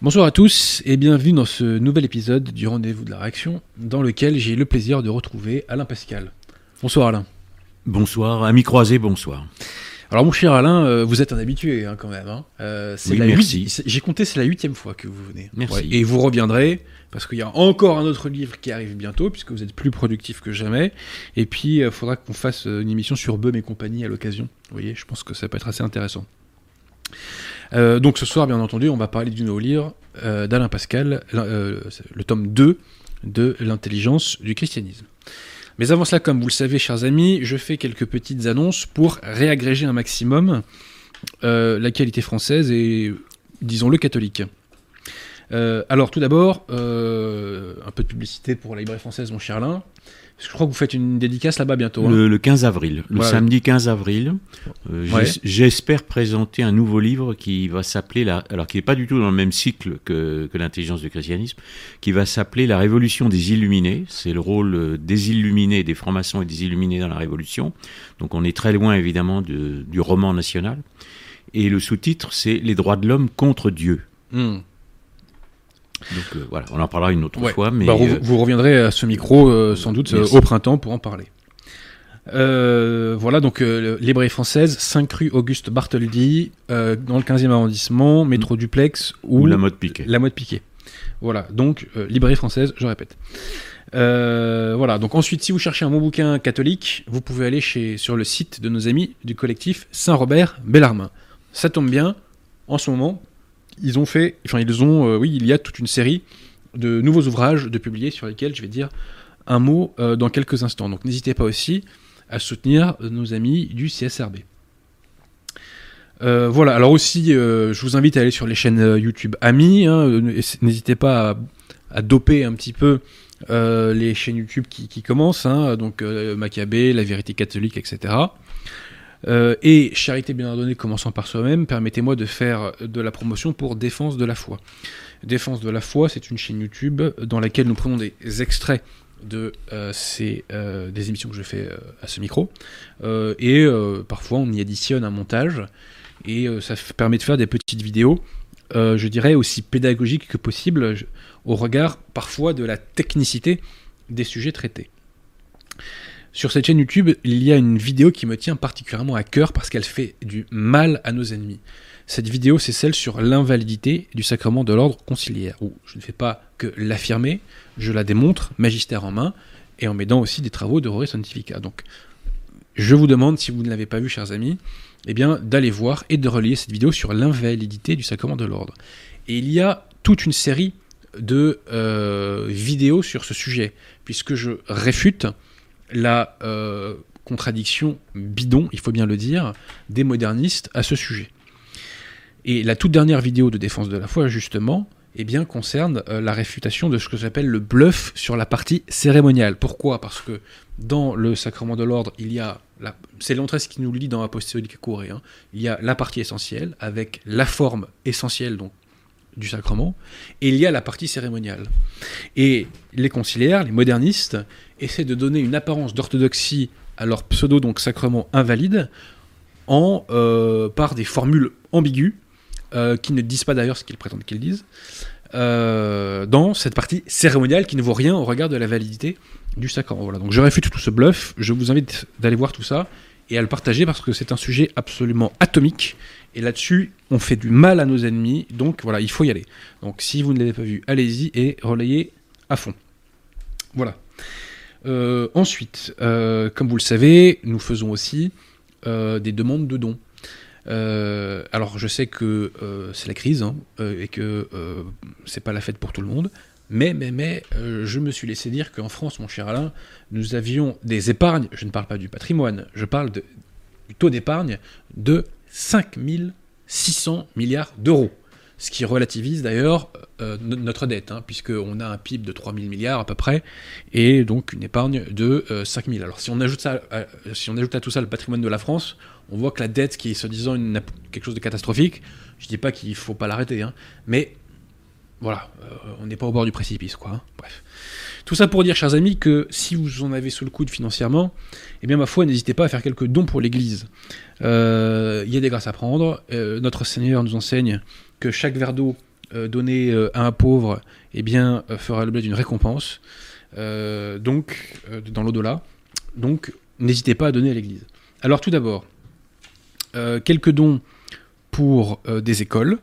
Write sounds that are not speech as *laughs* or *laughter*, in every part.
Bonsoir à tous et bienvenue dans ce nouvel épisode du Rendez-vous de la Réaction, dans lequel j'ai le plaisir de retrouver Alain Pascal. Bonsoir Alain. Bonsoir, ami croisé, bonsoir. Alors mon cher Alain, euh, vous êtes un habitué hein, quand même. hein. Euh, c'est Oui, la merci. J'ai compté, c'est la huitième fois que vous venez. Merci. et vous reviendrez parce qu'il y a encore un autre livre qui arrive bientôt, puisque vous êtes plus productif que jamais. Et puis il faudra qu'on fasse euh, une émission sur Bum et compagnie à l'occasion. Vous voyez, je pense que ça peut être assez intéressant. Euh, donc ce soir, bien entendu, on va parler du nouveau livre euh, d'Alain Pascal, euh, le tome 2 de l'intelligence du christianisme. Mais avant cela, comme vous le savez, chers amis, je fais quelques petites annonces pour réagréger un maximum la qualité française et, disons-le, catholique. Alors, tout d'abord, un peu de publicité pour la librairie française, mon cher Alain. Je crois que vous faites une dédicace là-bas bientôt. hein. Le, le 15 avril, le samedi 15 avril, euh, Ouais. j'espère présenter un nouveau livre qui va s'appeler, la- alors qui n'est pas du tout dans le même cycle que, que l'intelligence du christianisme, qui va s'appeler La Révolution des Illuminés. C'est le rôle euh, des Illuminés, des francs-maçons et des Illuminés dans la Révolution. Donc on est très loin évidemment de- du roman national. Et le sous-titre, c'est Les droits de l'homme contre Dieu. Hmm. Donc euh, voilà, on en parlera une autre Ouais. fois, mais Bah, vous, euh, vous reviendrez à ce micro euh, sans doute euh, au printemps pour en parler. Voilà, donc librairie française, 5 rue Auguste Bartholdi, dans le 15e arrondissement, métro duplex ou, ou la mode piquée. la mode piquée. Voilà, donc librairie française, je répète. Voilà, donc ensuite, si vous cherchez un bon bouquin catholique, vous pouvez aller chez, sur le site de nos amis du collectif Saint-Robert Bellarmin. Ça tombe bien, en ce moment, ils ont fait, enfin, ils ont, euh, oui, il y a toute une série de nouveaux ouvrages de publiés sur lesquels je vais dire un mot euh, dans quelques instants. Donc n'hésitez pas aussi à soutenir nos amis du CSRB. Euh, voilà, alors aussi, je vous invite à aller sur les chaînes YouTube Amis. hein, N'hésitez pas à, doper un petit peu les chaînes YouTube qui, commencent, hein, donc Maccabée, La Vérité Catholique, etc. Euh, et Charité bien ordonnée commençant par soi-même, permettez-moi de faire de la promotion pour Défense de la foi. Défense de la foi, c'est une chaîne YouTube dans laquelle nous prenons des extraits de euh, ces, euh, des émissions que je fais à ce micro. Et parfois on y additionne un montage et ça permet de faire des petites vidéos, je dirais aussi pédagogiques que possible, au regard parfois de la technicité des sujets traités. Sur cette chaîne YouTube, il y a une vidéo qui me tient particulièrement à cœur parce qu'elle fait du mal à nos ennemis. Cette vidéo, c'est celle sur l'invalidité du sacrement de l'ordre conciliaire, où je ne fais pas que l'affirmer, je la démontre, magistère en main, et en m'aidant aussi des travaux de Rore Scientifica. Donc, je vous demande, si vous ne l'avez pas vu, chers amis, eh bien, d'aller voir et de relier cette vidéo sur l'invalidité du sacrement de l'ordre. Et il y a toute une série de euh, vidéos sur ce sujet, puisque je réfute la euh, contradiction bidon, il faut bien le dire, des modernistes à ce sujet. Et la toute dernière vidéo de défense de la foi, justement, eh bien, concerne euh, la réfutation de ce que j'appelle le bluff sur la partie cérémoniale. Pourquoi? Parce que dans le sacrement de l'ordre, il y a, c'est l'entrée qui nous le lit dans Apostolique Couré, hein. il y a la partie essentielle, avec la forme essentielle donc, du sacrement, et il y a la partie cérémoniale. Et les conciliaires, les modernistes, essaient de donner une apparence d'orthodoxie à leur pseudo donc sacrement invalide en euh, par des formules ambiguës euh, qui ne disent pas d'ailleurs ce qu'ils prétendent qu'ils disent euh, dans cette partie cérémoniale qui ne vaut rien au regard de la validité du sacrement. Voilà, donc je réfute tout ce bluff. Je vous invite d'aller voir tout ça et à le partager parce que c'est un sujet absolument atomique. Et là-dessus, on fait du mal à nos ennemis. Donc voilà, il faut y aller. Donc si vous ne l'avez pas vu, allez-y et relayez à fond. Voilà. Euh, ensuite, euh, comme vous le savez, nous faisons aussi euh, des demandes de dons. Alors, je sais que c'est la crise hein, et que c'est pas la fête pour tout le monde, mais, mais, je me suis laissé dire qu'en France, mon cher Alain, nous avions des épargnes. Je ne parle pas du patrimoine, je parle du taux d'épargne de 5600 milliards d'euros. Ce qui relativise d'ailleurs euh, no- notre dette, hein, puisqu'on a un PIB de 3000 milliards à peu près, et donc une épargne de euh, 5000. Alors si on, ajoute ça, à, si on ajoute à tout ça le patrimoine de la France, on voit que la dette, qui est soi-disant quelque chose de catastrophique, je dis pas qu'il faut pas l'arrêter, hein, mais voilà, euh, on n'est pas au bord du précipice, quoi. hein. Bref. Tout ça pour dire, chers amis, que si vous en avez sous le coude financièrement, eh bien, ma foi, n'hésitez pas à faire quelques dons pour l'Église. Euh, Il y a des grâces à prendre. Euh, notre Seigneur nous enseigne que chaque verre d'eau donné à un pauvre, eh bien, fera l'objet d'une récompense. donc, dans l'au-delà. Donc, n'hésitez pas à donner à l'Église. Alors, tout d'abord, quelques dons pour des écoles.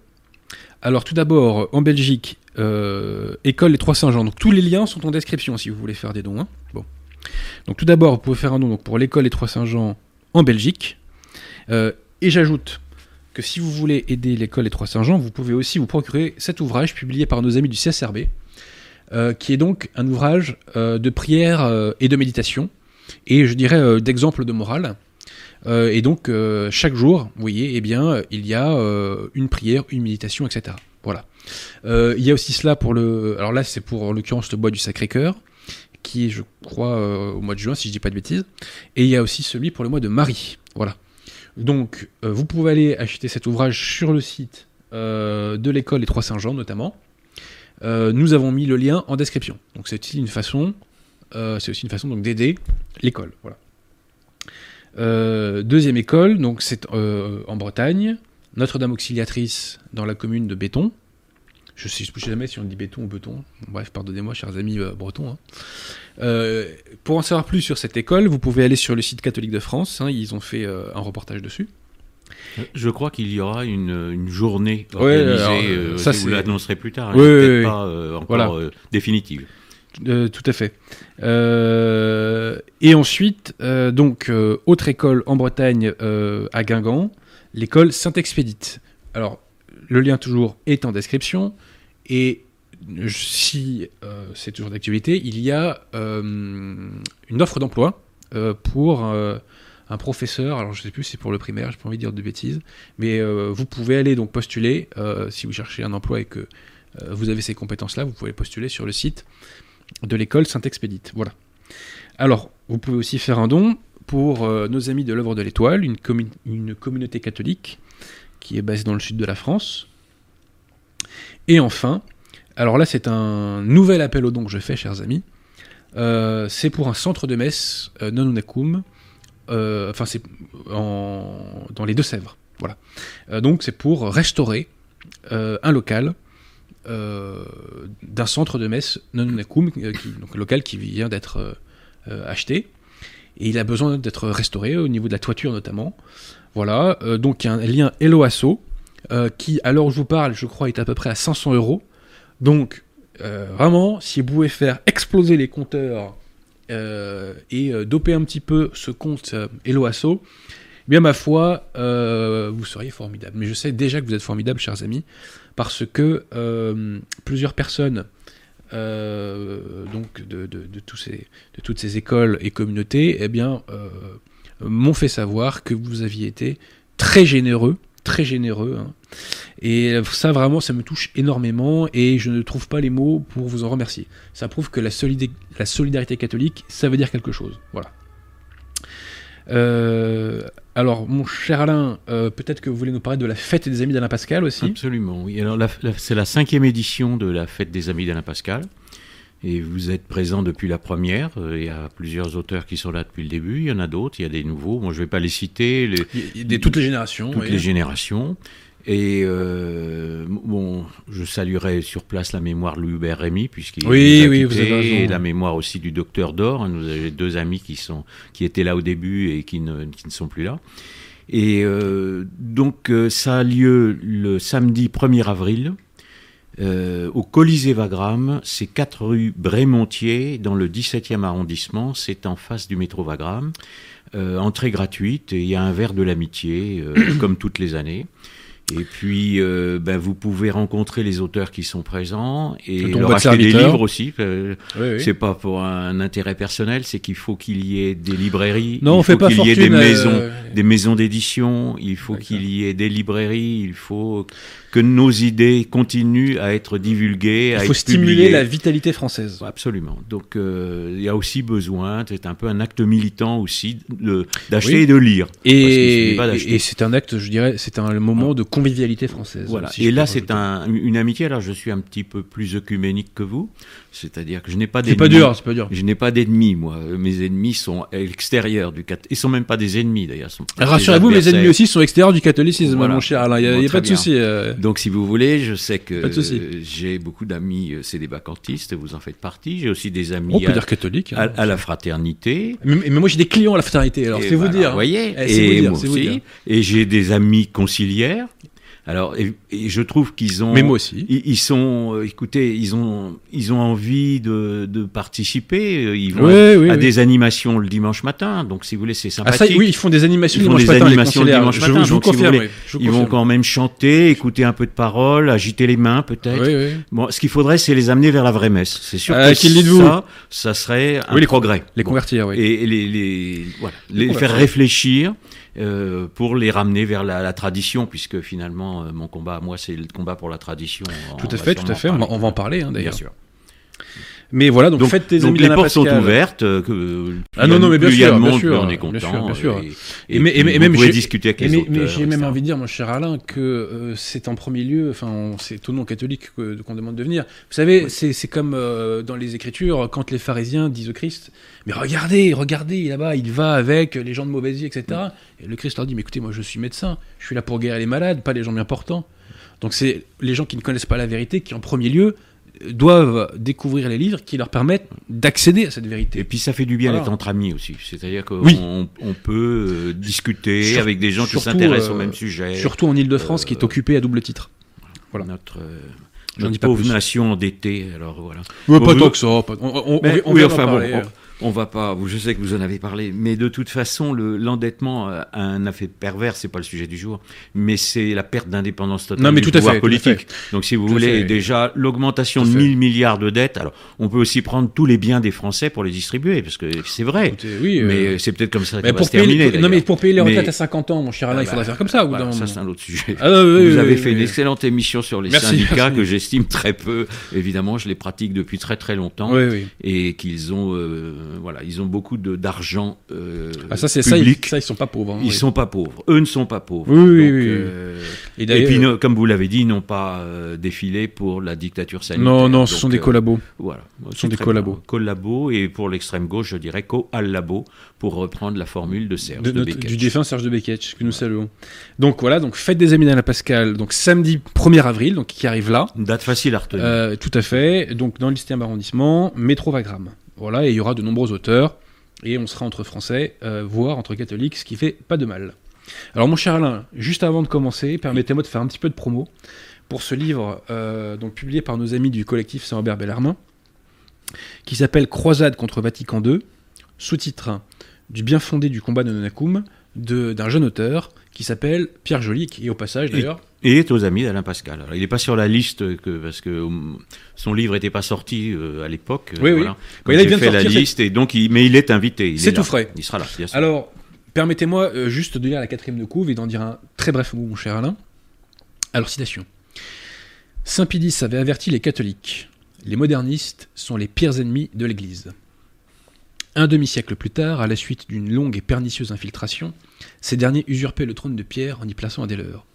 Alors, tout d'abord, en Belgique, école les Trois Saint-Jean. Donc, tous les liens sont en description si vous voulez faire des dons. Hein. Bon. Donc, tout d'abord, vous pouvez faire un don pour l'école les Trois Saint-Jean en Belgique. Euh, et j'ajoute que si vous voulez aider l'école des Trois Saint-Jean, vous pouvez aussi vous procurer cet ouvrage publié par nos amis du CSRB, euh, qui est donc un ouvrage euh, de prière et de méditation, et je dirais d'exemple de morale. et donc chaque jour, vous voyez, eh bien, il y a une prière, une méditation, etc. Voilà. il y a aussi cela pour le. Alors là, c'est pour en l'occurrence le bois du Sacré-Cœur qui est, je crois, au mois de juin, si je dis pas de bêtises. Et il y a aussi celui pour le mois de Marie. Voilà. Donc, euh, vous pouvez aller acheter cet ouvrage sur le site euh, de l'école des Trois Saint-Jean, notamment. Euh, nous avons mis le lien en description. Donc, c'est aussi une façon, donc d'aider l'école. Voilà. deuxième école, donc c'est en Bretagne, Notre-Dame Auxiliatrice dans la commune de Béton. Je ne sais jamais si on dit béton ou beton. Bref, pardonnez-moi, chers amis bretons. Hein. Euh, pour en savoir plus sur cette école, vous pouvez aller sur le site catholique de France. Hein, ils ont fait euh, un reportage dessus. Je crois qu'il y aura une, journée organisée. Euh, ça, vous l'annoncerez plus tard. Hein, pas encore définitive. tout à fait. et ensuite, donc, autre école en Bretagne, à Guingamp, l'école Saint-Expédite. Alors, le lien toujours est en description. Et si euh, c'est toujours d'actualité, il y a euh, une offre d'emploi euh, pour un professeur. Alors je ne sais plus si c'est pour le primaire, j'ai pas envie de dire de bêtises, mais vous pouvez aller donc postuler si vous cherchez un emploi et que vous avez ces compétences-là, vous pouvez postuler sur le site de l'école Saint-Expédite. Voilà. Alors, vous pouvez aussi faire un don pour nos amis de l'œuvre de l'Étoile, une communauté catholique qui est basée dans le sud de la France. Et enfin, alors là, c'est un nouvel appel au don que je fais, chers amis. Euh, c'est pour un centre de messe euh, non unacum. Euh, enfin, c'est dans les Deux-Sèvres. Voilà. donc, c'est pour restaurer un local d'un centre de messe non unacum, donc local qui vient d'être acheté. Et il a besoin d'être restauré au niveau de la toiture notamment. Voilà. donc, il y a un lien Eloasso qui, à l'heure où je vous parle, je crois, est à peu près à 500 euros. Donc, euh, vraiment, si vous pouvez faire exploser les compteurs euh, et euh, doper un petit peu ce compte Eloasso, eh bien ma foi, vous seriez formidable. Mais je sais déjà que vous êtes formidable, chers amis, parce que plusieurs personnes donc de, toutes ces écoles et communautés, eh bien, m'ont fait savoir que vous aviez été très généreux très généreux. Hein. Et ça, vraiment, ça me touche énormément et je ne trouve pas les mots pour vous en remercier. Ça prouve que la, la solidarité catholique, ça veut dire quelque chose. Voilà. Euh, alors, mon cher Alain, euh, peut-être que vous voulez nous parler de la fête des Amis d'Alain Pascal aussi Absolument, oui. Alors, c'est la cinquième édition de la fête des Amis d'Alain Pascal. Et vous êtes présent depuis la première. Il y a plusieurs auteurs qui sont là depuis le début. Il y en a d'autres. Il y a des nouveaux. Moi, je ne vais pas les citer. Les, toutes les générations. Toutes les générations. Et euh, bon, je saluerai sur place la mémoire de Louis-Hubert Rémy, puisqu'il oui, oui, vous avez et la mémoire aussi du docteur Dor. Nous avons deux amis qui, sont, qui étaient là au début et qui ne, qui ne sont plus là. Et euh, donc, ça a lieu le samedi 1er avril euh, au Colisée Wagram, c'est 4 rue Brémontier, dans le 17e arrondissement, c'est en face du métro Wagram. Euh, entrée gratuite, et il y a un verre de l'amitié, euh, *coughs* comme toutes les années. Et puis, euh, ben, vous pouvez rencontrer les auteurs qui sont présents et leur acheter des livres aussi. Euh, c'est pas pour un intérêt personnel, c'est qu'il faut qu'il y ait des librairies, non, il faut qu'il y ait des maisons, euh, des maisons d'édition, il faut qu'il y ait des librairies, il faut que nos idées continuent à être divulguées. Il faut stimuler la vitalité française. Absolument. Donc, il y a aussi besoin, c'est un peu un acte militant aussi, d'acheter et de lire. Et c'est un acte, je dirais, c'est un moment de convivialité française. Voilà. si et là, c'est un, une amitié. Alors, je suis un petit peu plus œcuménique que vous, c'est-à-dire que je n'ai pas C'est pas d'ennemis. dur, c'est pas dur. Je n'ai pas d'ennemis, moi. Mes ennemis sont à l'extérieur du cat. Ils sont même pas des ennemis, d'ailleurs. des Rassurez-vous, mes ennemis aussi sont extérieurs du catholicisme, Voilà. mon cher Alain. Il n'y a, Bon, y a très pas de souci. euh. Donc, si vous voulez, je sais que j'ai beaucoup d'amis euh, cédébacantistes, vous en faites partie. J'ai aussi des amis On peut à, dire catholique. hein. à- à la fraternité. Mais, mais moi j'ai des clients à la fraternité, alors c'est vous dire. Vous voyez, Eh, c'est vous dire, moi c'est vous aussi. dire. Et j'ai des amis conciliaires. Alors, et, et je trouve qu'ils ont. Mais moi aussi. Ils, ils sont, euh, écoutez, ils ont, ils ont envie de, de participer. euh, Ils vont Oui, à, oui, à oui. des animations le dimanche matin. Donc, si vous voulez, c'est Ah sympathique. ça, oui, ils font des animations Ils font dimanche des matin, les animations le dimanche Je, matin, je vous si vous confirme. voulez, oui, je vous Ils vont quand même chanter, écouter un peu de paroles, agiter les mains peut-être. Oui, oui. Bon, ce qu'il faudrait, c'est les amener vers la vraie messe. C'est sûr Euh, que dites-vous ça, ça serait un Oui, les- progrès. Les convertir, oui. Et les, les, voilà, les faire réfléchir euh, pour les ramener vers la, la tradition, puisque finalement, euh, mon combat moi, c'est le combat pour la tradition. On Tout à fait, tout à fait. On va, parler. on va en parler, hein, Bien d'ailleurs. sûr. Mais voilà, donc, Donc, faites tes donc amis les portes sont ouvertes. euh, Que, Ah non, non, mais bien sûr, de bien monde, sûr, on est bien content. sûr, bien sûr. Et, même j'ai- discuter avec les mais, autres. mais j'ai même envie de dire, mon cher Alain, que euh, c'est en premier lieu, enfin, c'est au nom catholique que- qu'on demande de venir. Vous savez, c'est c'est comme euh, dans les Écritures, quand les pharisiens disent au Christ, mais regardez, regardez, là-bas, il va avec les gens de mauvaise vie, etc. Et le Christ leur dit, mais écoutez, moi je suis médecin, je suis là pour guérir les malades, pas les gens bien portants. Donc c'est les gens qui ne connaissent pas la vérité qui, en premier lieu, doivent découvrir les livres qui leur permettent d'accéder à cette vérité. Et puis ça fait du bien d'être entre amis aussi. C'est-à-dire qu'on Oui. on, on peut euh, discuter Sur- avec des gens qui s'intéressent au euh, même sujet. Surtout en Ile-de-France, Euh, qui est occupée à double titre. voilà. Notre, euh, J'en dis pas pauvre plus. nation endettée. Alors voilà. Bon, pas vous- tant que ça. pas- On, on, Mais on oui, enfin bon, parler. On, va pas. Je sais que vous en avez parlé, mais de toute façon, le- l'endettement a un effet pervers. C'est pas le sujet du jour, mais c'est la perte d'indépendance totale Non, mais du tout à pouvoir fait, tout à politique. Donc, si vous Tout voulez, fait. déjà l'augmentation de fait. 1000 milliards de dettes. Alors, on peut aussi prendre tous les biens des Français pour les distribuer, parce que c'est vrai. Écoutez, oui, euh, Mais c'est peut-être comme ça mais va pour se payer, terminer. les- non, mais pour payer les retraites Mais- à 50 ans, mon cher Alain, Ah il faudrait bah, faire comme ça. bout voilà, d'un ça, c'est un autre sujet. Ah, oui, Vous oui, avez fait une excellente émission sur les Merci, syndicats merci. que j'estime très peu. Évidemment, je les pratique depuis très très longtemps et qu'ils ont euh, voilà, ils ont beaucoup d'argent euh, Ah, ça, c'est ça, ils, ça, ils sont pas pauvres. hein, ils oui. sont pas pauvres. Eux ne sont pas pauvres. Oui, oui, Donc, oui, euh, Et et puis, comme vous l'avez dit, ils n'ont pas euh, défilé pour la dictature sanitaire. non, non, ce Donc, sont des euh, collabos. Voilà. Ce sont des collabos. bien. Collabos et pour l'extrême gauche, je dirais co-allabo pour reprendre la formule de Serge De de, notre- du défunt Serge de Beketch, que nous saluons. Donc voilà, donc fête des amis d'Alain Pascal, donc samedi 1er avril, donc qui arrive là. Une date facile à retenir. Euh, tout à fait. Donc dans le 17e arrondissement, métro Wagram. Voilà, et il y aura de nombreux auteurs. Et on sera entre français, euh, voire entre catholiques, ce qui fait pas de mal. Alors mon cher Alain, juste avant de commencer, permettez-moi de faire un petit peu de promo pour ce livre euh, donc publié par nos amis du collectif Saint-Robert Bellarmin, qui s'appelle Croisade contre Vatican II, sous-titre Du bien fondé du combat de Nonacum, d'un jeune auteur qui s'appelle Pierre Joly, qui au passage d'ailleurs, Et est aux amis d'Alain Pascal. Alors, il n'est pas sur la liste que, parce que euh, son livre n'était pas sorti euh, à l'époque. Oui, oui. voilà. Là, il vient fait la sortir, liste, et donc il, mais il est invité. il C'est est tout frais. Il sera là, bien sûr. Alors, permettez-moi euh, juste de lire la quatrième de couve et d'en dire un très bref mot, mon cher Alain. Alors, citation. Saint Pidis avait averti les catholiques. Les modernistes sont les pires ennemis de l'Église. Un demi-siècle plus tard, à la suite d'une longue et pernicieuse infiltration, ces derniers usurpaient le trône de Pierre en y plaçant un des leurs.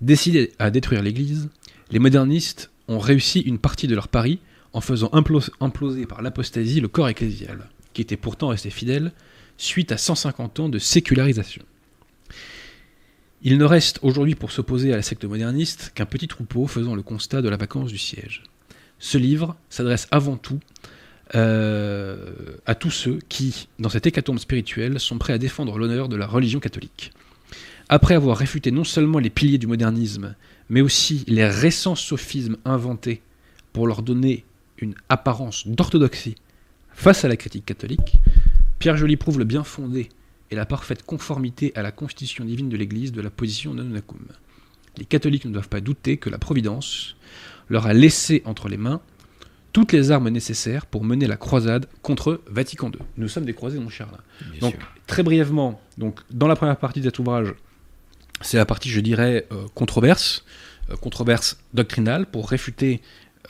Décidés à détruire l'Église, les modernistes ont réussi une partie de leur pari en faisant implos- imploser par l'apostasie le corps ecclésial, qui était pourtant resté fidèle suite à 150 ans de sécularisation. Il ne reste aujourd'hui pour s'opposer à la secte moderniste qu'un petit troupeau faisant le constat de la vacance du siège. Ce livre s'adresse avant tout euh, à tous ceux qui, dans cette hécatombe spirituelle, sont prêts à défendre l'honneur de la religion catholique. Après avoir réfuté non seulement les piliers du modernisme, mais aussi les récents sophismes inventés pour leur donner une apparence d'orthodoxie face à la critique catholique, Pierre Joly prouve le bien fondé et la parfaite conformité à la constitution divine de l'Église de la position Nonacum. Les catholiques ne doivent pas douter que la Providence leur a laissé entre les mains toutes les armes nécessaires pour mener la croisade contre Vatican II. Nous sommes des croisés, mon cher Donc, sûr. très brièvement, donc, dans la première partie de cet ouvrage, c'est la partie, je dirais, euh, controverse, euh, controverse doctrinale, pour réfuter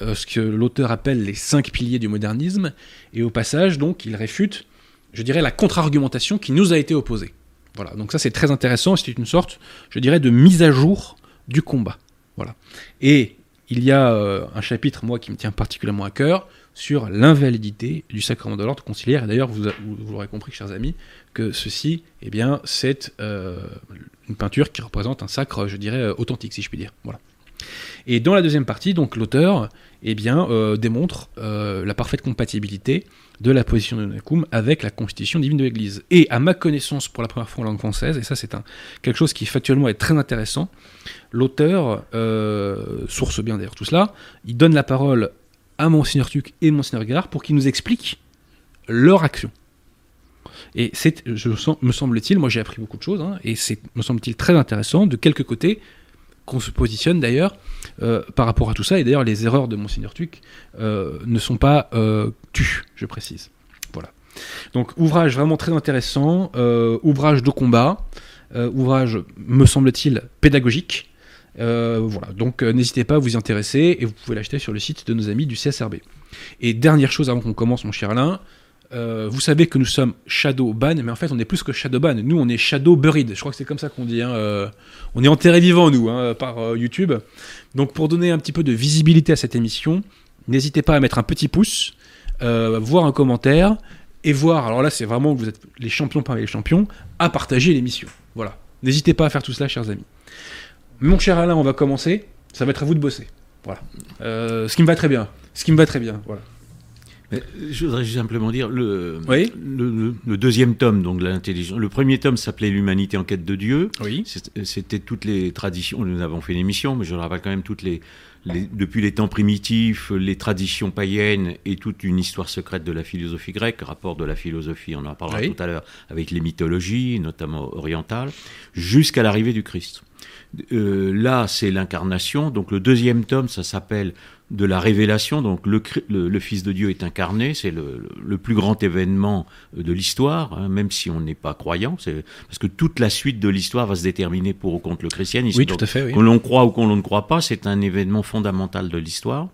euh, ce que l'auteur appelle les cinq piliers du modernisme, et au passage, donc, il réfute, je dirais, la contre-argumentation qui nous a été opposée. Voilà, donc ça c'est très intéressant, c'est une sorte, je dirais, de mise à jour du combat. Voilà. Et il y a euh, un chapitre, moi, qui me tient particulièrement à cœur, sur l'invalidité du sacrement de l'ordre conciliaire. Et d'ailleurs, vous, l'aurez compris, chers amis, que ceci, eh bien, c'est euh, une peinture qui représente un sacre, je dirais, euh, authentique, si je puis dire. Voilà. Et dans la deuxième partie, donc l'auteur eh bien, euh, démontre euh, la parfaite compatibilité de la position de Nacum avec la constitution divine de l'Église. Et à ma connaissance, pour la première fois en langue française, et ça c'est quelque chose qui factuellement est très intéressant, l'auteur, euh, source bien d'ailleurs tout cela, il donne la parole à Monseigneur Tuc et Monseigneur Guérard pour qu'ils nous expliquent leur action. Et c'est, me semble-t-il, moi j'ai appris beaucoup de choses, hein, et c'est, me semble-t-il, très intéressant de quelques côtés qu'on se positionne d'ailleurs euh, par rapport à tout ça. Et d'ailleurs, les erreurs de Monseigneur Tuc euh, ne sont pas euh, tues, je précise. Voilà. Donc, ouvrage vraiment très intéressant, ouvrage de combat, ouvrage, me semble-t-il, pédagogique. Voilà, donc n'hésitez pas à vous y intéresser et vous pouvez l'acheter sur le site de nos amis du CSRB. Et dernière chose avant qu'on commence, mon cher Alain, euh, vous savez que nous sommes shadow ban, mais en fait on est plus que shadow ban. Nous on est shadow buried. Je crois que c'est comme ça qu'on dit. Hein. Euh, on est enterré vivant nous hein, par euh, YouTube. Donc pour donner un petit peu de visibilité à cette émission, n'hésitez pas à mettre un petit pouce, voir un commentaire et voir. Alors là c'est vraiment que vous êtes les champions parmi les champions à partager l'émission. Voilà. N'hésitez pas à faire tout cela, chers amis. Mon cher Alain, on va commencer. Ça va être à vous de bosser. Voilà. Ce qui me va très bien. Ce qui me va très bien. Voilà. Mais je voudrais simplement dire le, Oui. le, le- le deuxième tome donc de l'intelligence. Le premier tome s'appelait l'humanité en quête de Dieu. Oui. C'était toutes les traditions. Nous avons fait une émission, mais je le rappelle quand même toutes les, les- depuis les temps primitifs, les traditions païennes et toute une histoire secrète de la philosophie grecque, rapport de la philosophie, on en parlera Oui. tout à l'heure, avec les mythologies, notamment orientales, jusqu'à l'arrivée du Christ. Euh, là, c'est l'incarnation. Donc le deuxième tome, ça s'appelle de la révélation. Donc le, le, le Fils de Dieu est incarné. C'est le, le- plus grand événement euh, de l'histoire, hein, même si on n'est pas croyant. C'est parce que toute la suite de l'histoire va se déterminer pour ou contre le christianisme. Oui, tout à fait. Oui. qu'on l'on croit ou qu'on l'on ne croit pas, c'est un événement fondamental de l'histoire.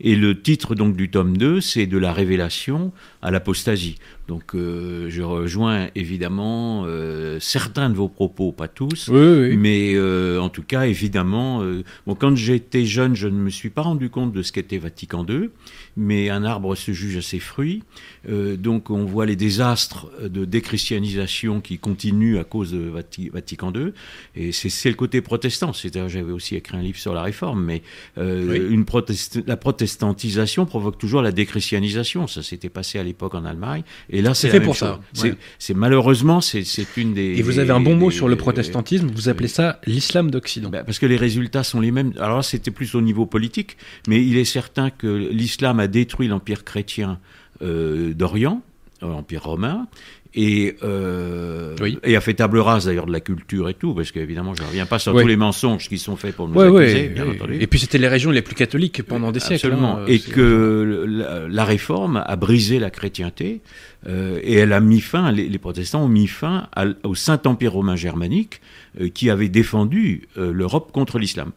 Et le titre donc du tome 2, c'est de la révélation à l'apostasie. Donc euh, je rejoins évidemment euh, certains de vos propos, pas tous, Oui, oui, oui. mais euh, en tout cas évidemment, bon, quand j'étais jeune, je ne me suis pas rendu compte de ce qu'était Vatican II, mais un arbre se juge à ses fruits. Donc on voit les désastres de déchristianisation qui continuent à cause de Vati- Vatican II. Et c'est le côté protestant. C'est-à-dire, j'avais aussi écrit un livre sur la réforme, mais Oui. une protest- la protestantisation provoque toujours la déchristianisation. Ça s'était passé à l'époque en Allemagne. Et là, C'est fait pour chose. ça, C'est ouais. c'est malheureusement, c'est une des. Et vous avez un bon mot des- sur le protestantisme, vous appelez oui. ça l'islam d'Occident. bah, parce que les résultats sont les mêmes. Alors là, c'était plus au niveau politique, mais il est certain que l'islam a détruit l'empire chrétien euh, d'Orient, euh, l'empire romain, et, euh, Oui. et a fait table rase d'ailleurs de la culture et tout, parce qu'évidemment, je ne reviens pas sur tous les mensonges qui sont faits pour nous Ouais, accuser, bien entendu. Et puis c'était les régions les plus catholiques pendant des siècles. Absolument. hein, et que la, la réforme a brisé la chrétienté euh, et elle a mis fin, les, les protestants ont mis fin à- au Saint-Empire romain germanique euh, qui avait défendu euh, l'Europe contre l'islam.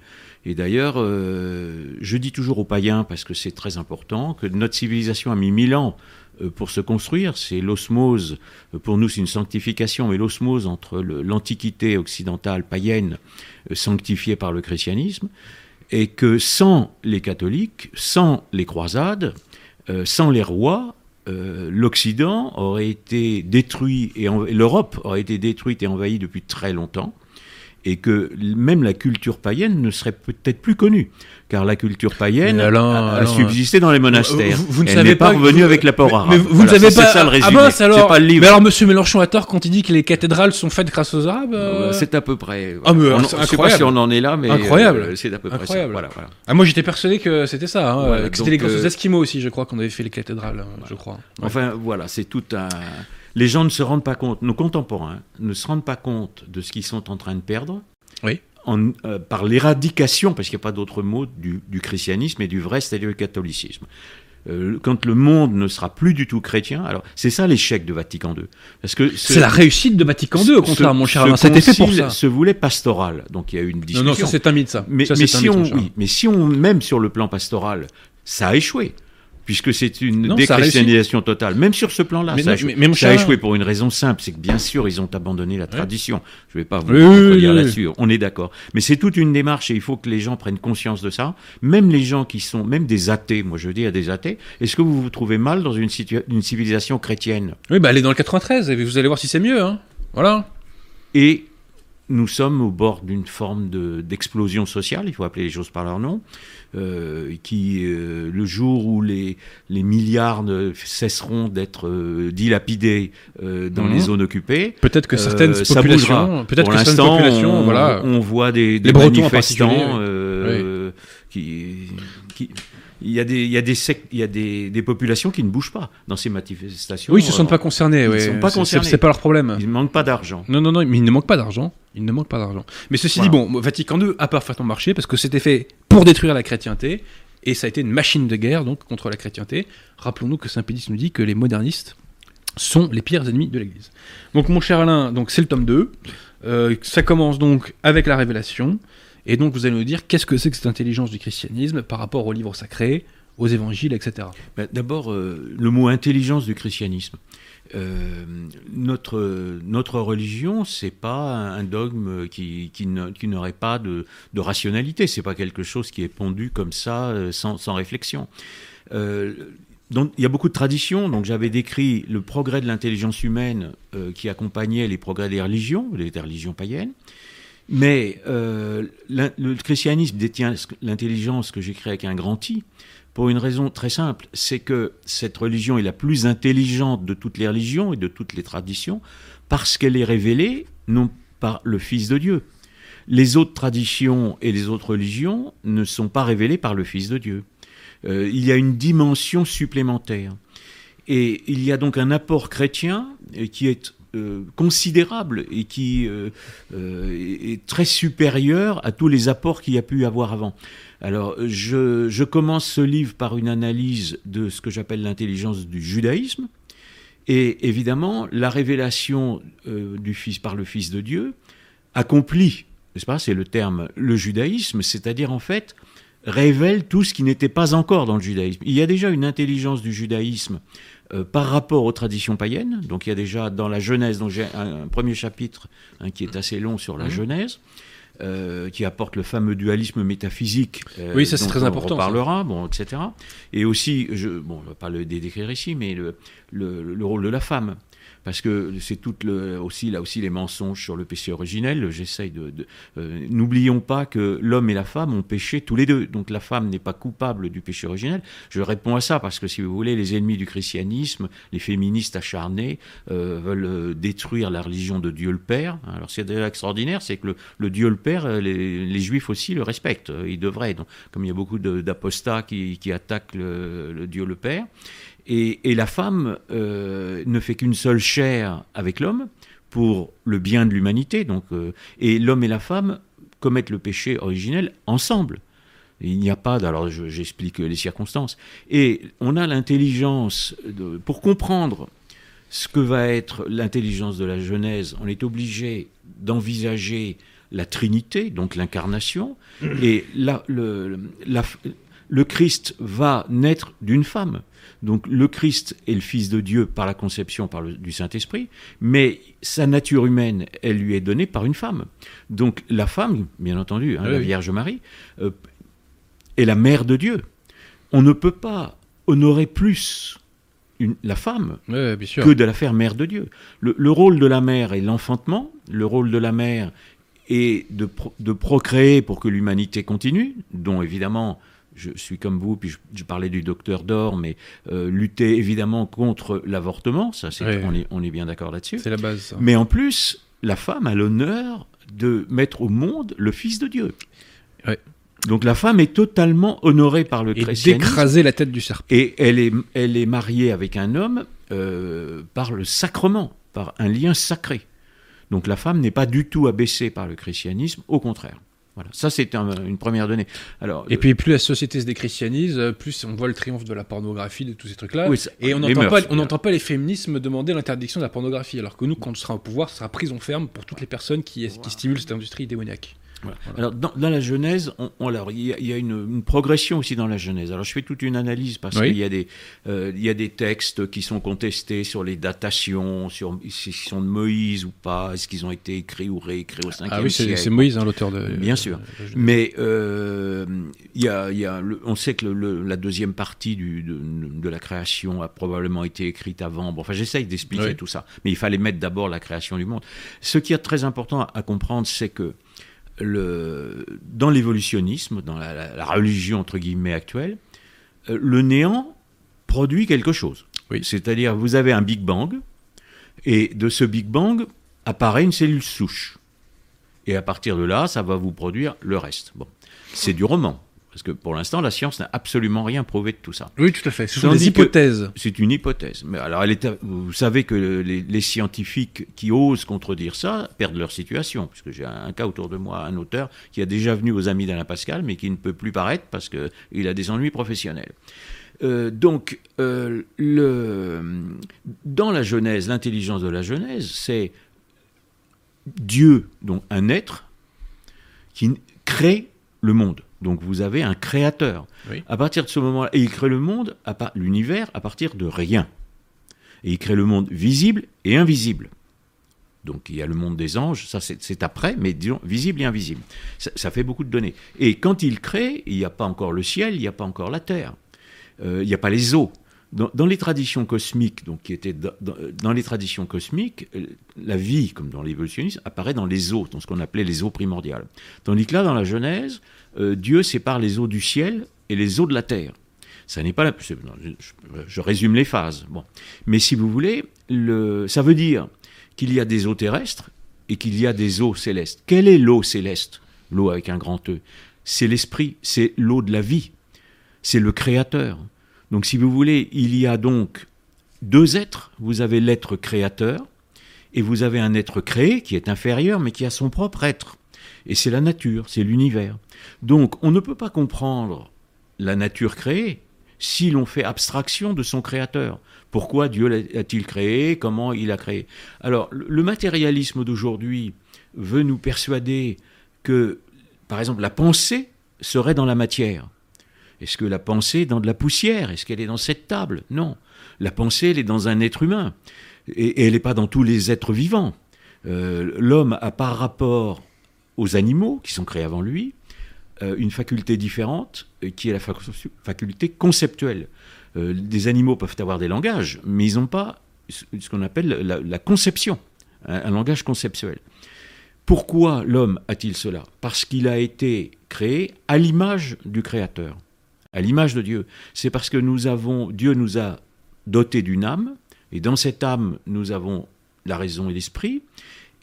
Et d'ailleurs, euh, je dis toujours aux païens, parce que c'est très important, que notre civilisation a mis mille ans pour se construire. C'est l'osmose, euh, pour nous c'est une sanctification, mais l'osmose entre l'antiquité occidentale païenne euh, sanctifiée par le christianisme, et que sans les catholiques, sans les croisades, euh, sans les rois, euh, l'Occident aurait été détruit et l'Europe aurait été détruite et envahie depuis très longtemps, et que même la culture païenne ne serait peut-être plus connue, car la culture païenne a, subsisté dans les monastères. Vous, vous ne Elle savez n'est pas pas revenue vous- avec l'apport arabe. Mais vous Voilà, ne savez pas. C'est ça le résumé. Ah mince alors. pas le livre. Mais alors Monsieur Mélenchon a tort quand il dit que les cathédrales sont faites grâce aux Arabes. euh Euh, C'est à peu près. Ah, mais On- je sais pas incroyable. si on en est là, mais Incroyable. euh, c'est à peu près Incroyable. ça. Voilà, voilà. Ah moi j'étais persuadé que c'était ça. Hein, que c'était les donc, grâce aux Esquimaux aussi, je crois qu'on avait fait les cathédrales, hein, je crois. Ouais. Enfin, voilà, c'est tout un. Les gens ne se rendent pas compte, nos contemporains ne se rendent pas compte de ce qu'ils sont en train de perdre. Oui. En, euh, par l'éradication, parce qu'il n'y a pas d'autre mot, du, du christianisme et du vrai, c'est-à-dire le catholicisme. Euh, quand le monde ne sera plus du tout chrétien, alors c'est ça l'échec de Vatican II. Parce que ce- C'est la réussite de Vatican II, au ce- contraire, mon cher Alain. C'était fait pour ça. se voulait pastoral, donc il y a eu une Non, discussion. non, ça c'est un mythe, ça. Mais, Ça, si mythe, on, oui, mais si on, même sur le plan pastoral, ça a échoué. Puisque c'est une Non, déchristianisation totale. Même sur ce plan-là, ça, a échoué. mais- Ça a échoué pour une raison simple, c'est que bien sûr, ils ont abandonné la tradition. Je ne vais pas vous Oui, oui, là-dessus, on est d'accord. Mais c'est toute une démarche et il faut que les gens prennent conscience de ça. Même les gens qui sont, même des athées, moi je dis à des athées, est-ce que vous vous trouvez mal dans une, civilisation chrétienne? Oui, bah allez dans le 93 et vous allez voir si c'est mieux. Hein. Voilà. Et nous sommes au bord d'une forme de- d'explosion sociale, il faut appeler les choses par leur nom, euh, qui, euh, le jour où les, les milliards ne cesseront d'être euh, dilapidés dans Mhm. les zones occupées, Peut-être que certaines populations, peut-être que certaines l'instant, populations, on, voilà. on voit des, des Les en manifestants particulier, oui. qui, qui- il y a des, il y a des, il y a des, des populations qui ne bougent pas dans ces manifestations. Oui, ils se sentent Euh, pas concernés. ils ouais. sont pas concernés. C'est pas leur problème. Ils ne manquent pas d'argent. Non, non, non, mais il ne manque pas d'argent. Il ne manque pas d'argent. Mais ceci Voilà. dit, bon, Vatican II a parfaitement marché parce que c'était fait pour détruire la chrétienté et ça a été une machine de guerre donc contre la chrétienté. Rappelons-nous que Saint Pédis nous dit que les modernistes sont les pires ennemis de l'Église. Donc, mon cher Alain, donc c'est le tome 2. Euh, ça commence donc avec la révélation. Et donc, vous allez nous dire qu'est-ce que c'est que cette intelligence du christianisme par rapport aux livres sacrés, aux évangiles, etc. Ben, D'abord, euh, le mot intelligence du christianisme. Euh, notre, notre religion, c'est pas un dogme qui, qui n'aurait pas de, de rationalité. C'est pas quelque chose qui est pondu comme ça, euh, sans, sans réflexion. Donc, il y a beaucoup de traditions. Donc, j'avais décrit le progrès de l'intelligence humaine qui accompagnait les progrès des religions, des religions païennes. Mais euh, le christianisme détient l'intelligence que j'écris avec un grand I pour une raison très simple, c'est que cette religion est la plus intelligente de toutes les religions et de toutes les traditions parce qu'elle est révélée non par le Fils de Dieu. Les autres traditions et les autres religions ne sont pas révélées par le Fils de Dieu. Euh, il y a une dimension supplémentaire. Et il y a donc un apport chrétien euh, qui est euh, considérable et qui euh, euh, est très supérieur à tous les apports qu'il y a pu avoir avant. Alors, je, commence ce livre par une analyse de ce que j'appelle l'intelligence du judaïsme. Et évidemment, la révélation du Fils par le Fils de Dieu accomplit, n'est-ce pas C'est le terme, le judaïsme, c'est-à-dire en fait révèle tout ce qui n'était pas encore dans le judaïsme. Il y a déjà une intelligence du judaïsme euh, par rapport aux traditions païennes. Donc il y a déjà dans la Genèse, donc j'ai un, un premier chapitre hein, qui est assez long sur la Mhm. Genèse. euh, qui apporte le fameux dualisme métaphysique. euh, Oui, ça, c'est très on important, ça. reparlera, bon, etc. Et aussi, je, bon, on va pas le dé- décrire ici, mais le, le, le rôle de la femme. Parce que c'est tout le, aussi, là aussi les mensonges sur le péché originel. J'essaye de. euh, N'oublions pas que l'homme et la femme ont péché tous les deux. Donc la femme n'est pas coupable du péché originel. Je réponds à ça parce que si vous voulez, les ennemis du christianisme, les féministes acharnés, euh, veulent euh, détruire la religion de Dieu le Père. Alors c'est extraordinaire, c'est que le, Dieu le Père, les, Juifs aussi le respectent. Ils devraient. Donc, comme il y a beaucoup d'apostats qui, attaquent le Dieu le Père. Et, la femme euh, ne fait qu'une seule chair avec l'homme pour le bien de l'humanité. Donc, euh, et l'homme et la femme commettent le péché originel ensemble. Il n'y a pas, alors je- j'explique les circonstances. Et on a l'intelligence, pour comprendre ce que va être l'intelligence de la Genèse, on est obligé d'envisager la Trinité, donc l'incarnation, et le Christ va naître d'une femme. Donc le Christ est le Fils de Dieu par la conception par le- du Saint-Esprit, mais sa nature humaine, elle lui est donnée par une femme. Donc la femme, bien entendu, hein, Oui, la. Vierge Marie, euh, est la mère de Dieu. On ne peut pas honorer plus une- la femme Ouais, bien sûr. que de la faire mère de Dieu. Le, le rôle de la mère est l'enfantement, le rôle de la mère est de, pro- de procréer pour que l'humanité continue, dont évidemment, je suis comme vous, puis je, je parlais du docteur d'or, mais euh, lutter évidemment contre l'avortement, ça c'est, on, est, on est bien d'accord là-dessus. C'est la base. ça. Mais en plus, la femme a l'honneur de mettre au monde le Fils de Dieu. Donc la femme est totalement honorée par le Et christianisme. d'écraser la tête du serpent. Et elle est, elle est mariée avec un homme euh, par le sacrement, par un lien sacré. Donc la femme n'est pas du tout abaissée par le christianisme, au contraire. Voilà, ça c'est un- une première donnée. Alors, Et puis plus la société se déchristianise, euh, plus on voit le triomphe de la pornographie, de tous ces trucs-là. oui, Et on n'entend pas, on n'entend pas les féminismes demander l'interdiction de la pornographie, alors que nous, quand on sera au pouvoir, ce sera prison ferme pour toutes les personnes qui, qui stimulent cette industrie démoniaque. Alors, dans, la Genèse, on, alors, il y a, une, progression aussi dans la Genèse. Alors, je fais toute une analyse parce qu'il y, a des, euh, il y a des textes qui sont contestés sur les datations, sur s'ils sont de Moïse ou pas, est-ce qu'ils ont été écrits ou réécrits au 5e ah, oui, c'est Moïse, hein, l'auteur de. Bien sûr. Mais euh, il y a, il y a on sait que la deuxième partie du, de, la création a probablement été écrite avant. Bon, enfin, j'essaye d'expliquer tout ça. Mais il fallait mettre d'abord la création du monde. Ce qui est très important à comprendre, c'est que le, dans l'évolutionnisme, dans la, religion entre guillemets actuelle, euh, le néant produit quelque chose. Oui. C'est-à-dire, vous avez un Big Bang, et de ce Big Bang apparaît une cellule souche. Et à partir de là, ça va vous produire le reste. Bon, c'est du roman. Parce que pour l'instant, la science n'a absolument rien prouvé de tout ça. Oui, tout à fait. Ce sont des hypothèses. C'est une hypothèse. Mais alors, elle vous savez que les, scientifiques qui osent contredire ça perdent leur situation. Puisque j'ai un cas autour de moi, un auteur qui a déjà venu aux Amis d'Alain Pascal, mais qui ne peut plus paraître parce qu'il a des ennuis professionnels. Euh, donc, euh, le, dans la Genèse, l'intelligence de la Genèse, c'est Dieu, donc un être, qui crée le monde. Donc vous avez un créateur. À partir de ce moment-là, et il crée le monde, l'univers, à partir de rien. Et il crée le monde visible et invisible. Donc il y a le monde des anges, ça c'est après, mais disons visible et invisible. Ça, fait beaucoup de données. Et quand il crée, il n'y a pas encore le ciel, il n'y a pas encore la terre, euh, il n'y a pas les eaux. Dans, les traditions cosmiques, donc qui étaient dans, les traditions cosmiques, euh, la vie, comme dans l'évolutionnisme, apparaît dans les eaux, dans ce qu'on appelait les eaux primordiales. Tandis que là, dans la Genèse, euh, Dieu sépare les eaux du ciel et les eaux de la terre. Ça n'est pas la, je, résume les phases. Bon. Mais si vous voulez, le, ça veut dire qu'il y a des eaux terrestres et qu'il y a des eaux célestes. Quelle est l'eau céleste? L'eau avec un grand E. C'est l'esprit, c'est l'eau de la vie. C'est le créateur. Donc si vous voulez, il y a donc deux êtres. Vous avez l'être créateur et vous avez un être créé qui est inférieur mais qui a son propre être. Et c'est la nature, c'est l'univers. Donc on ne peut pas comprendre la nature créée si l'on fait abstraction de son créateur. Pourquoi Dieu l'a-t-il créé? Comment il a créé? Alors le matérialisme d'aujourd'hui veut nous persuader que, par exemple, la pensée serait dans la matière. Est-ce que la pensée est dans de la poussière? Est-ce qu'elle est dans cette table? Non. La pensée, elle est dans un être humain. Et, elle n'est pas dans tous les êtres vivants. Euh, l'homme a par rapport aux animaux qui sont créés avant lui euh, une faculté différente euh, qui est la faculté conceptuelle. des animaux peuvent avoir des langages, mais ils n'ont pas ce qu'on appelle la, conception, un langage conceptuel. Pourquoi l'homme a-t-il cela? Parce qu'il a été créé à l'image du Créateur à l'image de Dieu. C'est parce que nous avons, Dieu nous a dotés d'une âme, et dans cette âme, nous avons la raison et l'esprit,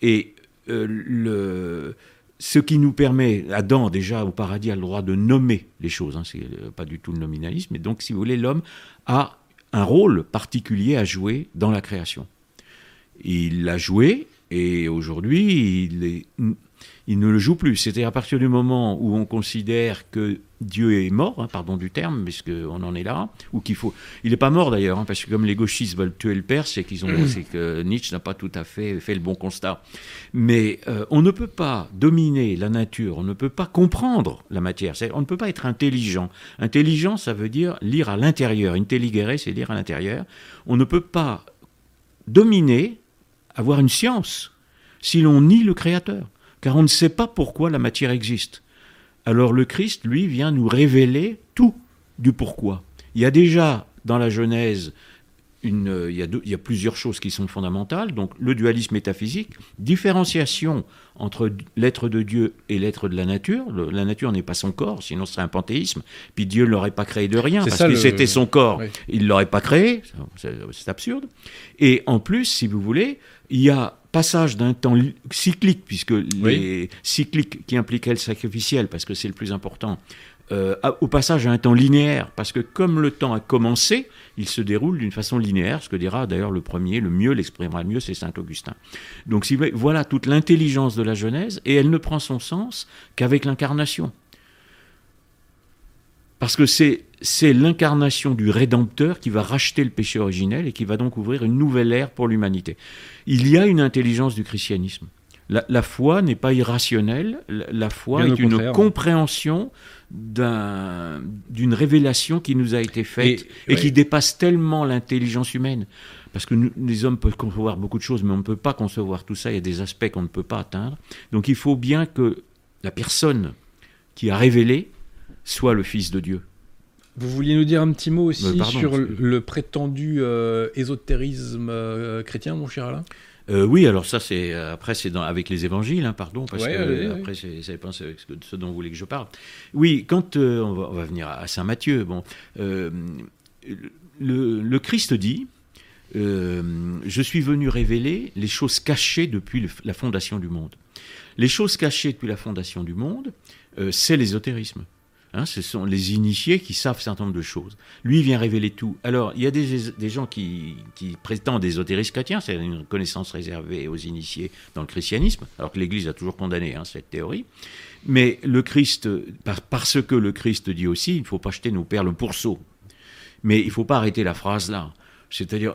et euh, ce qui nous permet, Adam déjà au paradis a le droit de nommer les choses, hein, c'est euh, pas du tout le nominalisme, et donc si vous voulez, l'homme a un rôle particulier à jouer dans la création. Il l'a joué, et aujourd'hui, il, il ne le joue plus. C'était à partir du moment où on considère que Dieu est mort, hein, pardon du terme, puisqu'on en est là, ou qu'il faut. Il n'est pas mort d'ailleurs, hein, parce que comme les gauchistes veulent tuer le père, c'est qu'ils ont, mm. c'est que Nietzsche n'a pas tout à fait fait le bon constat. Mais euh, on ne peut pas dominer la nature, on ne peut pas comprendre la matière, on ne peut pas être intelligent. Intelligent, ça veut dire lire à l'intérieur. Intelligere, c'est lire à l'intérieur. On ne peut pas dominer, avoir une science, si l'on nie le Créateur, car on ne sait pas pourquoi la matière existe. Alors le Christ, lui, vient nous révéler tout du pourquoi. Il y a déjà dans la Genèse une, il, y a il, y a plusieurs choses qui sont fondamentales. Donc le dualisme métaphysique, différenciation entre l'être de Dieu et l'être de la nature. la nature n'est pas son corps, sinon ce serait un panthéisme. Puis Dieu ne l'aurait pas créé de rien, parce que c'était son corps. Il ne l'aurait pas créé, c'est absurde. Et en plus, si vous voulez, il y a passage d'un temps cyclique, puisque les cycliques qui impliquaient le sacrificiel, parce que c'est le plus important, euh, au passage à un temps linéaire, parce que comme le temps a commencé, il se déroule d'une façon linéaire, ce que dira d'ailleurs le premier, le mieux, l'exprimera le mieux, c'est Saint Augustin. Donc si voilà toute l'intelligence de la Genèse, et elle ne prend son sens qu'avec l'incarnation. Parce que c'est, c'est l'incarnation du Rédempteur qui va racheter le péché originel et qui va donc ouvrir une nouvelle ère pour l'humanité. Il y a une intelligence du christianisme. La, la foi n'est pas irrationnelle, la, la foi Bien est une contraire. compréhension d'un- d'une révélation qui nous a été faite Et- et, ouais. qui dépasse tellement l'intelligence humaine. Parce que nous, les hommes peuvent concevoir beaucoup de choses, mais on ne peut pas concevoir tout ça. Il y a des aspects qu'on ne peut pas atteindre. Donc il faut bien que la personne qui a révélé soit le Fils de Dieu. Vous vouliez nous dire un petit mot aussi Euh, pardon, sur le prétendu euh, ésotérisme euh, chrétien, mon cher Alain? Euh, oui, alors ça, c'est après, c'est avec les évangiles, hein, pardon, parce Ouais, que euh, après, c'est, ça dépend de ce, dont vous voulez que je parle. Oui, quand euh, on, va, on va venir à Saint Matthieu, bon, le, le Christ dit. je suis venu révéler les choses cachées depuis le- la fondation du monde. Les choses cachées depuis la fondation du monde, c'est l'ésotérisme. Hein, ce sont les initiés qui savent un certain nombre de choses. Lui vient révéler tout. Alors, il y a des, gens qui, qui prétendent ésotérisme chrétien, c'est une connaissance réservée aux initiés dans le christianisme, alors que l'Église a toujours condamné hein, cette théorie. Mais le Christ, par- parce que le Christ dit aussi, il ne faut pas jeter nos perles pour sceaux. Mais il ne faut pas arrêter la phrase là. C'est-à-dire,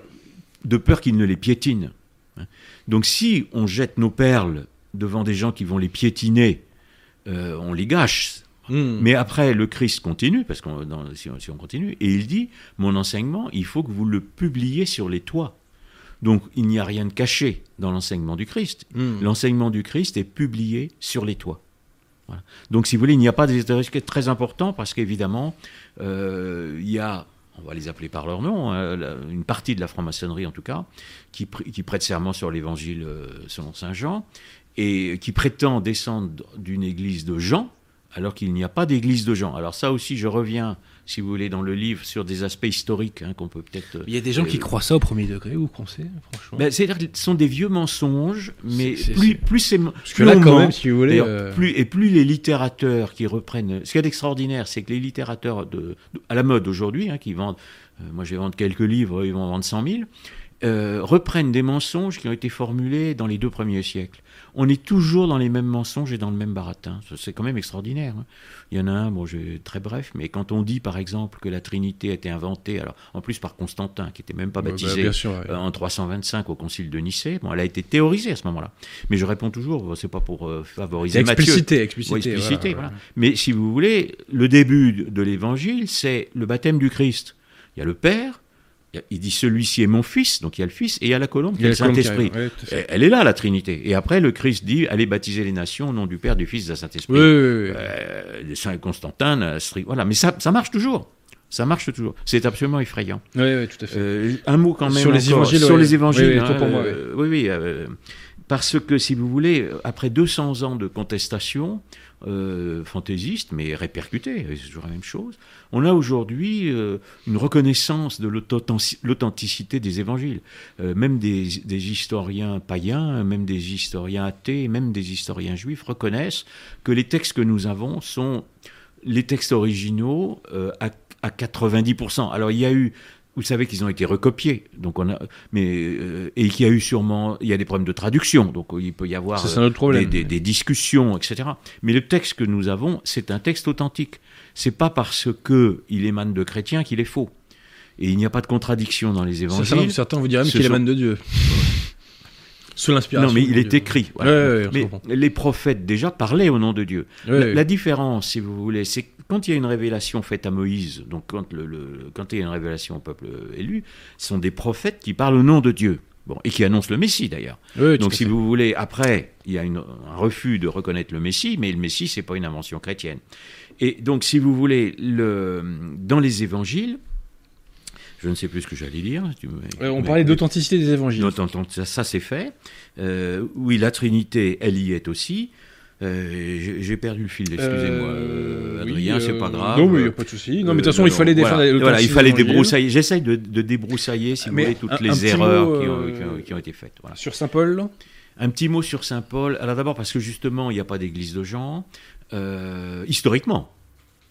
de peur qu'ils ne les piétinent. hein. Donc si on jette nos perles devant des gens qui vont les piétiner, euh, on les gâche. Hmm. Mais après, le Christ continue, parce qu'on si, on, si on continue, et il dit, mon enseignement, il faut que vous le publiez sur les toits. Donc il n'y a rien de caché dans l'enseignement du Christ. Hmm. L'enseignement du Christ est publié sur les toits. Voilà. Donc si vous voulez, il n'y a pas d'ésotérisme qui est très important, parce qu'évidemment, euh, il y a, on va les appeler par leur nom, hein, une partie de la franc-maçonnerie en tout cas, qui, qui prête serment sur l'évangile euh, selon Saint Jean, et qui prétend descendre d'une église de Jean, alors qu'il n'y a pas d'église de Jean. Alors ça aussi, je reviens, si vous voulez, dans le livre sur des aspects historiques hein, qu'on peut peut-être... Il y a des gens qui euh, croient ça au premier degré, vous pensez, franchement ben, C'est-à-dire que ce sont des vieux mensonges, mais C'est- plus, plus c'est... Parce que là, quand même, si vous voulez... Euh, plus, et plus les littérateurs qui reprennent. Ce qui est extraordinaire, c'est que les littérateurs de, de- à la mode aujourd'hui, hein, qui vendent. euh, moi, je vais vendre quelques livres, ils vont en vendre 100 000. euh, reprennent des mensonges qui ont été formulés dans les deux premiers siècles. On est toujours dans les mêmes mensonges et dans le même baratin. C'est quand même extraordinaire. hein. Il y en a un, bon, je vais très bref, mais quand on dit par exemple que la Trinité a été inventée, alors en plus par Constantin, qui était même pas bah, baptisé bien sûr, ouais. euh, en 325 au concile de Nicée. Bon, elle a été théorisée à ce moment-là. Mais je réponds toujours, c'est pas pour euh, favoriser Matthieu. explicité, explicité. Explicité, voilà, voilà. Mais si vous voulez, le début de l'évangile, c'est le baptême du Christ. Il y a le Père, il dit celui-ci est mon fils, donc il y a le Fils, et il y a la colombe, Il qui y a le Saint-Esprit. ouais, Elle est là, la Trinité. Et après, le Christ dit allez baptiser les nations au nom du Père, du Fils, la Saint-Esprit. Oui, oui, oui. Euh, Saint Constantin, voilà. Mais ça, ça marche toujours. Ça marche toujours. C'est absolument effrayant. Oui, oui, tout à fait. Euh, un mot quand même Sur les évangiles, sur ouais. les évangiles. Oui, oui, hein, toi pour moi, euh, oui, oui, parce que si vous voulez, après 200 ans de contestation euh, fantaisiste, mais répercutée, c'est toujours la même chose, on a aujourd'hui euh, une reconnaissance de l'authentic- l'authenticité des évangiles. Euh, même des, historiens païens, même des historiens athées, même des historiens juifs reconnaissent que les textes que nous avons sont les textes originaux à, à 90%. Alors il y a eu, vous savez qu'ils ont été recopiés, donc on a, mais euh, et qu'il y a eu sûrement, il y a des problèmes de traduction, donc il peut y avoir Ça, problème. des, des- des discussions, etc. Mais le texte que nous avons, c'est un texte authentique. C'est pas parce que il émane de chrétiens qu'il est faux. Et il n'y a pas de contradiction dans les évangiles. Certains, certains vous diraient même qu'il émane de Dieu. *laughs* Sous l'inspiration. Non, mais il est Dieu. écrit. voilà. Ouais, ouais, mais les prophètes déjà parlaient au nom de Dieu. Ouais, la, différence, si vous voulez, c'est quand il y a une révélation faite à Moïse, donc quand, le, le- quand il y a une révélation au peuple élu, ce sont des prophètes qui parlent au nom de Dieu. Bon, et qui annoncent le Messie d'ailleurs. Donc si fait. vous voulez, après, il y a une- un refus de reconnaître le Messie, mais le Messie, c'est pas une invention chrétienne. Et donc si vous voulez, le, dans les évangiles, je ne sais plus ce que j'allais dire. Euh, on mais- parlait d'authenticité des évangiles. ça, ça, c'est fait. Euh, oui, la Trinité, elle y est aussi. Euh, j'ai- perdu le fil, excusez-moi, euh, oui, Adrien, c'est euh, pas grave. Non, mais il n'y a pas de souci. Non, mais de toute Euh, façon, il fallait défendre voilà, voilà, il fallait débroussailler. J'essaye de, de débroussailler, si vous voulez, toutes un- les erreurs mot, qui, ont, euh, qui ont- qui ont été faites. Voilà. Sur Saint-Paul Un petit mot sur Saint Paul. Alors d'abord parce que justement, il n'y a pas d'église de Jean. Euh, historiquement.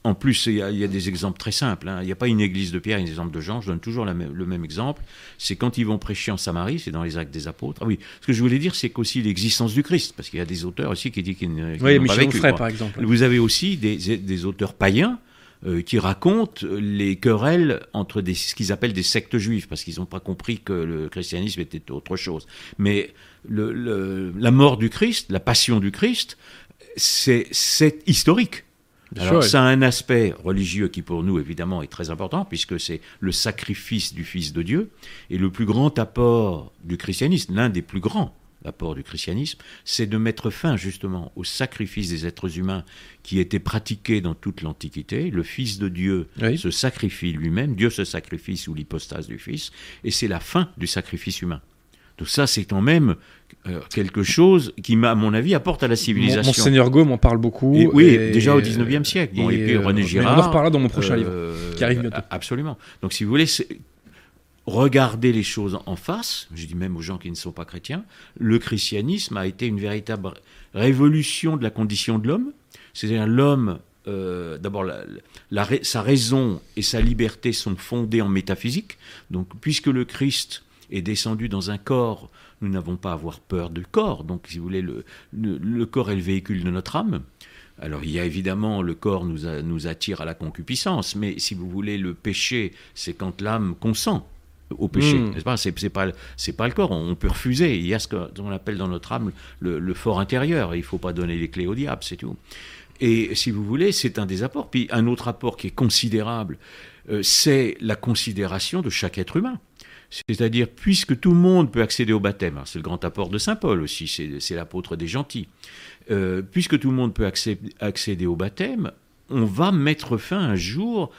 En plus, il y, a, il y a des exemples très simples. hein. Il n'y a pas une église de Pierre, une exemple de Jean. Je donne toujours la le même exemple. C'est quand ils vont prêcher en Samarie, c'est dans les actes des apôtres. Ah oui, ce que je voulais dire, c'est qu'aussi l'existence du Christ, parce qu'il y a des auteurs aussi qui disent qu'ils ne- qu'ils Oui, pas vécu. Onfray, quoi. par exemple. Vous avez aussi des, des auteurs païens euh, qui raconte les querelles entre des, ce qu'ils appellent des sectes juives, parce qu'ils n'ont pas compris que le christianisme était autre chose. Mais le, la mort du Christ, la passion du Christ, c'est historique. Alors, ça a un aspect religieux qui, pour nous, évidemment, est très important, puisque c'est le sacrifice du Fils de Dieu. Et le plus grand apport du christianisme, l'un des plus grands apports du christianisme, c'est de mettre fin, justement, au sacrifice des êtres humains qui était pratiqué dans toute l'Antiquité. Le Fils de Dieu se sacrifie lui-même, Dieu se sacrifie sous l'hypostase du Fils, et c'est la fin du sacrifice humain. Donc ça, c'est quand même euh, quelque chose qui, à mon avis, apporte à la civilisation. Monseigneur Gaume en parle beaucoup. oui, déjà au 19e siècle. et, puis René euh, Girard. On en reparlera dans mon prochain livre, qui arrive bientôt. Euh, absolument. Donc si vous voulez, regarder les choses en face, je dis même aux gens qui ne sont pas chrétiens, le christianisme a été une véritable révolution de la condition de l'homme. C'est-à-dire l'homme d'abord, sa raison et sa liberté sont fondées en métaphysique. Donc, puisque le Christ est descendu dans un corps, nous n'avons pas à avoir peur du corps. Donc, si vous voulez, le, le, corps est le véhicule de notre âme. Alors, il y a évidemment, le corps nous, nous attire à la concupiscence, mais si vous voulez, le péché, c'est quand l'âme consent au péché. Hmm. C'est pas, c'est, pas, c'est pas le corps, on peut refuser. Il y a ce qu'on appelle dans notre âme le, fort intérieur. Il ne faut pas donner les clés au diable, c'est tout. Et si vous voulez, c'est un des apports. Puis un autre apport qui est considérable, euh, c'est la considération de chaque être humain. C'est-à-dire, puisque tout le monde peut accéder au baptême, c'est le grand apport de Saint Paul aussi, c'est l'apôtre des gentils, euh, puisque tout le monde peut accéder au baptême, on va mettre fin un jour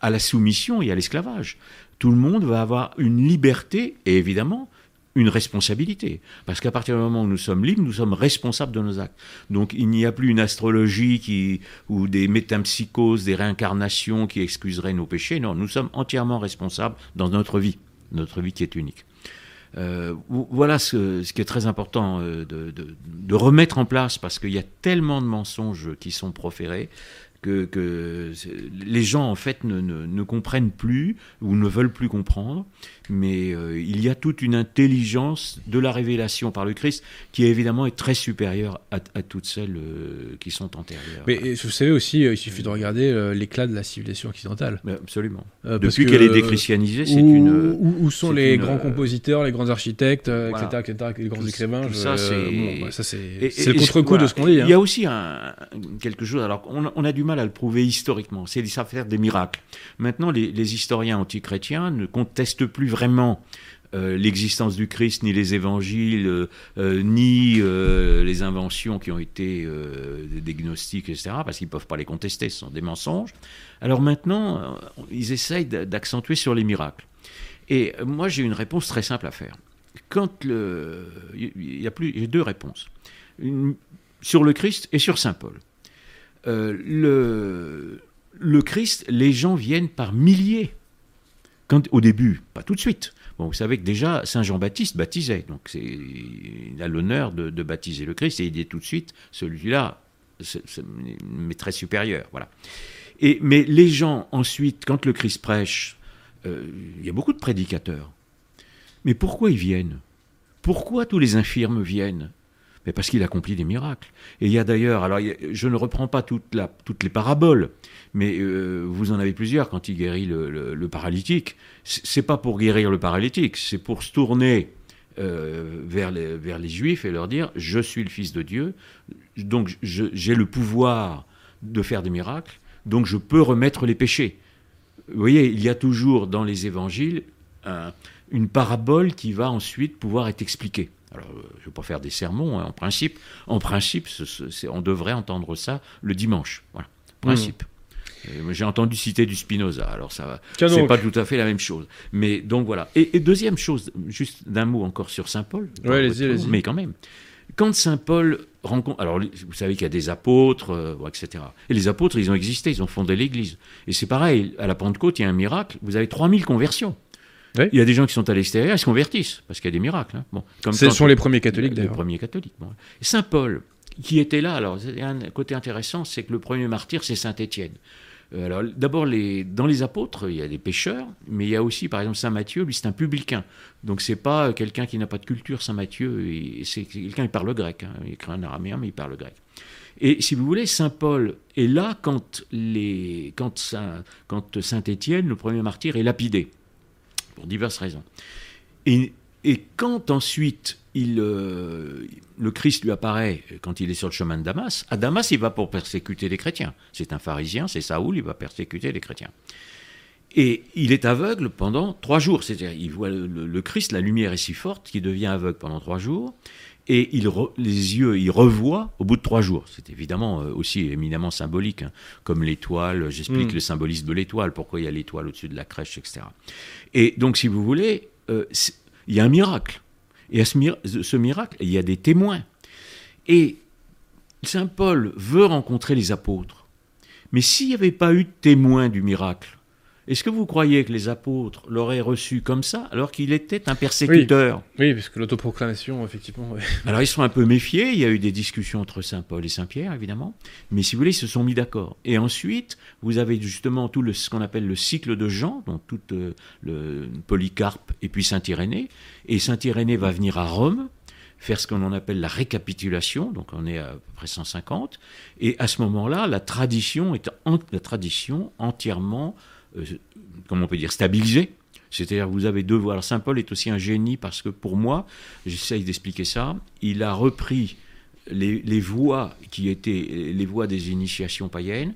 à la soumission et à l'esclavage. Tout le monde va avoir une liberté et évidemment une responsabilité. Parce qu'à partir du moment où nous sommes libres, nous sommes responsables de nos actes. Donc il n'y a plus une astrologie qui, ou des métampsychoses, des réincarnations qui excuseraient nos péchés. Non, nous sommes entièrement responsables dans notre vie notre vie qui est unique. Euh, voilà ce, qui est très important euh, de, remettre en place parce qu'il y a tellement de mensonges qui sont proférés que, les gens en fait ne, comprennent plus ou ne veulent plus comprendre, mais euh, il y a toute une intelligence de la révélation par le Christ qui évidemment est très supérieure à, toutes celles euh, qui sont antérieures. Mais vous savez aussi, euh, il suffit de regarder l'éclat de la civilisation occidentale. absolument. Depuis qu'elle est déchristianisée, c'est une. Où, sont les grands compositeurs, les grands architectes, etc., les grands écrivains Ça, c'est le contre-coup de ce qu'on dit. Il y a hein. aussi un, quelque chose. Alors, on, on a du mal à le prouver historiquement. C'est ça faire des miracles. Maintenant, les, historiens antichrétiens ne contestent plus vraiment euh, l'existence du Christ, ni les évangiles, euh, euh, ni les inventions qui ont été des gnostiques, etc., parce qu'ils ne peuvent pas les contester, ce sont des mensonges. Alors maintenant, ils essayent d'accentuer sur les miracles. Et moi, j'ai une réponse très simple à faire. Quand il y a plus, j'ai deux réponses. Sur le Christ et sur Saint Paul. Le Christ, les gens viennent par milliers. Au début, pas tout de suite. Vous savez que déjà, Saint Jean-Baptiste baptisait, donc il a l'honneur de, baptiser le Christ, et il dit tout de suite, celui-là, très supérieur. Voilà. Mais les gens, ensuite, quand le Christ prêche, euh, il y a beaucoup de prédicateurs. Mais pourquoi ils viennent? Pourquoi tous les infirmes viennent? Mais parce qu'il accomplit des miracles. Et il y a d'ailleurs, alors je ne reprends pas toutes les paraboles, mais euh, vous en avez plusieurs quand il guérit le, le, le paralytique. C'est pas pour guérir le paralytique, c'est pour se tourner euh, vers les Juifs et leur dire je suis le Fils de Dieu, donc j'ai le pouvoir de faire des miracles, donc je peux remettre les péchés. Vous voyez, il y a toujours dans les évangiles une parabole qui va ensuite pouvoir être expliquée. Alors, euh, je ne vais pas faire des sermons, hein, en principe. En principe, on devrait entendre ça le dimanche. Voilà, principe. Hmm. J'ai entendu citer du Spinoza, alors ça c'est pas tout à fait la même chose. Mais donc voilà. Et, deuxième chose, juste d'un mot encore sur Saint Paul. Mais quand même, quand Saint Paul rencontre, alors vous savez qu'il y a des apôtres, euh, etc. Et les apôtres, ils ont existé, ils ont fondé l'Église. Et c'est pareil, à la Pentecôte, il y a un miracle. Vous avez 3000 conversions. Il y a des gens qui sont à l'extérieur, ils se convertissent, parce qu'il y a des miracles. Hein. Bon, Ce sont les premiers catholiques, d'ailleurs. Les premiers catholiques. Saint Paul, qui était là, alors, un côté intéressant, c'est que le premier martyr, c'est Saint Étienne. Euh, alors, d'abord, les, dans les apôtres, il y a des pêcheurs, mais il y a aussi, par exemple, Saint Matthieu, lui, c'est un publicain. Donc, c'est pas quelqu'un qui n'a pas de culture, Saint Matthieu, c'est quelqu'un qui parle grec. Hein. Il écrit en araméen, mais il parle grec. Et si vous voulez, Saint Paul est là quand, les, quand, Saint, quand Saint Étienne, le premier martyr, est lapidé, pour diverses raisons. Et, et quand ensuite il, euh, le Christ lui apparaît quand il est sur le chemin de Damas, à Damas, il va pour persécuter les chrétiens. C'est un pharisien, c'est Saoul, il va persécuter les chrétiens. Et il est aveugle pendant trois jours. C'est-à-dire, il voit le, le, Christ, la lumière est si forte qu'il devient aveugle pendant trois jours et il les yeux, il revoit au bout de trois jours. C'est évidemment euh, aussi éminemment symbolique, hein, comme l'étoile. J'explique mm. le symbolisme de l'étoile, pourquoi il y a l'étoile au-dessus de la crèche, etc. Et donc, si vous voulez, euh, il y a un miracle. Et à ce, ce miracle, il y a des témoins. Et Saint Paul veut rencontrer les apôtres. Mais s'il n'y avait pas eu de témoins du miracle, est-ce que vous croyez que les apôtres l'auraient reçu comme ça, alors qu'il était un persécuteur? Oui, oui puisque l'autoproclamation, effectivement. *laughs* Alors ils sont un peu méfiés, il y a eu des discussions entre Saint Paul et Saint Pierre, évidemment, mais si vous voulez, ils se sont mis d'accord. Et ensuite, vous avez justement tout le, ce qu'on appelle le cycle de Jean, donc tout euh, le Polycarpe et puis Saint Irénée, et Saint Irénée va venir à Rome, faire ce qu'on appelle la récapitulation, donc on est à peu près 150, et à ce moment-là, la tradition est la tradition entièrement euh, comment on peut dire, stabilisé. C'est-à-dire vous avez deux voies. Alors Saint Paul est aussi un génie parce que pour moi, j'essaye d'expliquer ça, il a repris les, voies qui étaient les voies des initiations païennes,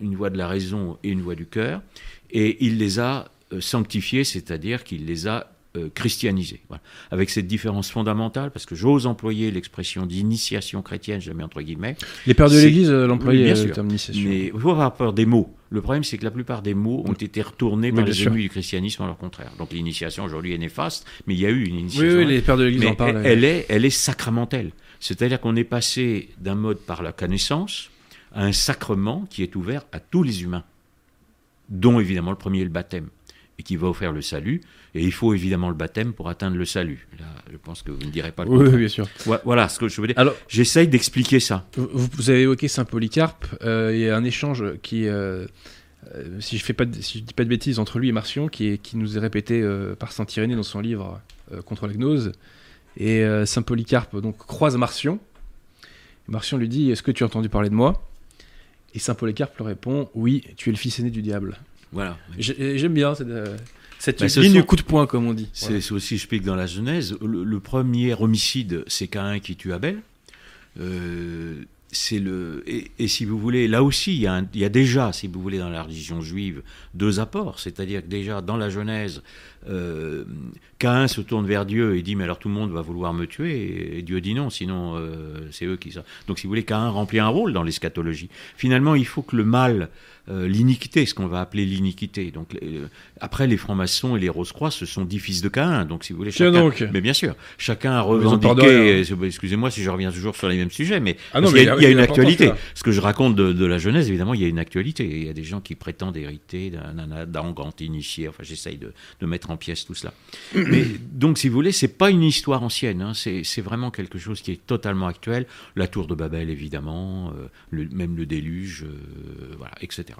une voie de la raison et une voie du cœur, et il les a euh, sanctifiées, c'est-à-dire qu'il les a euh, christianisés. Avec cette différence fondamentale, parce que j'ose employer l'expression d'initiation chrétienne, je mets entre guillemets. Les pères de l'Église l'employaient, oui, initiation. Mais il faut avoir peur des mots. Le problème, c'est que la plupart des mots ont été retournés par les ennemis du christianisme en leur contraire. Donc l'initiation aujourd'hui est néfaste, mais il y a eu une initiation. Oui, oui les pères de l'Église en parlent. Elle, est, elle est sacramentelle. C'est-à-dire qu'on est passé d'un mode par la connaissance à un sacrement qui est ouvert à tous les humains, dont évidemment le premier est le baptême et qui va offrir le salut. Et il faut évidemment le baptême pour atteindre le salut. Là, je pense que vous ne direz pas le Oui, bien sûr. Voilà ce que je veux dire. Alors, j'essaye d'expliquer ça. Vous, avez évoqué Saint Polycarpe. Euh, il y a un échange qui, euh, euh, si je fais pas, si je dis pas de bêtises, entre lui et Marcion, qui, est, qui nous est répété par Saint Irénée dans son livre Contre la gnose. Et Saint Polycarpe donc croise Marcion. Marcion lui dit Est-ce que tu as entendu parler de moi? Et Saint Polycarpe lui répond Oui, tu es le fils aîné du diable. Voilà. J'aime bien cette, euh, cette ligne coup de poing, comme on dit. C'est aussi, je explique dans la Genèse, le, premier homicide, c'est Caïn qui tue Abel. Euh, c'est le et, si vous voulez là aussi il y, a il y, a déjà si vous voulez dans la religion juive deux apports c'est-à-dire que déjà dans la Genèse euh, Caïn se tourne vers Dieu et dit mais alors tout le monde va vouloir me tuer et, Dieu dit non sinon euh, c'est eux qui donc si vous voulez Caïn remplit un rôle dans l'eschatologie finalement il faut que le mal euh, l'iniquité, ce qu'on va appeler l'iniquité. Donc après les francs-maçons et les Rose-Croix, ce sont dix fils de Caïn. Donc si vous voulez, chacun, donc. mais bien sûr, chacun a revendiqué. Excusez-moi si je reviens toujours sur les mêmes sujets, mais, ah il y a, une actualité. Ce que je raconte de, la Genèse, évidemment, il y a une actualité. Il y a des gens qui prétendent hériter d'un grand initié. Enfin, j'essaye de, de, mettre en pièces tout cela. *clears throat* mais donc, si vous voulez, c'est pas une histoire ancienne. Hein. C'est vraiment quelque chose qui est totalement actuel. La tour de Babel, évidemment, euh, le, même le déluge, euh, voilà, etc.